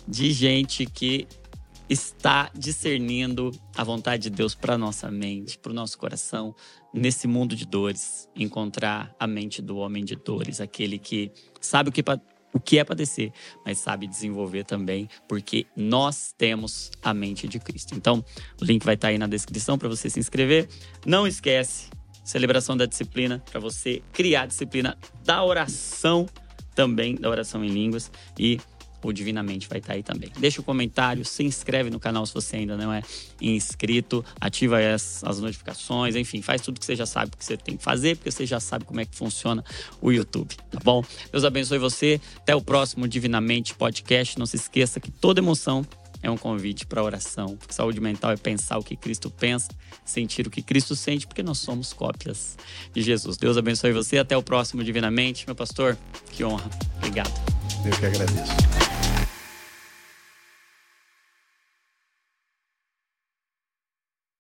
de gente que está discernindo a vontade de Deus para nossa mente, para o nosso coração, nesse mundo de dores, encontrar a mente do homem de dores, aquele que sabe o que o que é padecer, mas sabe desenvolver também, porque nós temos a mente de Cristo. Então, o link vai estar aí na descrição para você se inscrever. Não esquece, celebração da disciplina, para você criar a disciplina da oração também, da oração em línguas e Divinamente vai estar aí também. Deixa o um comentário, se inscreve no canal se você ainda não é inscrito, ativa as, as notificações, enfim, faz tudo que você já sabe que você tem que fazer, porque você já sabe como é que funciona o YouTube, tá bom? Deus abençoe você. Até o próximo Divinamente Podcast. Não se esqueça que toda emoção é um convite para oração. Porque saúde mental é pensar o que Cristo pensa, sentir o que Cristo sente, porque nós somos cópias de Jesus. Deus abençoe você. Até o próximo Divinamente. Meu pastor, que honra. Obrigado. Eu que agradeço.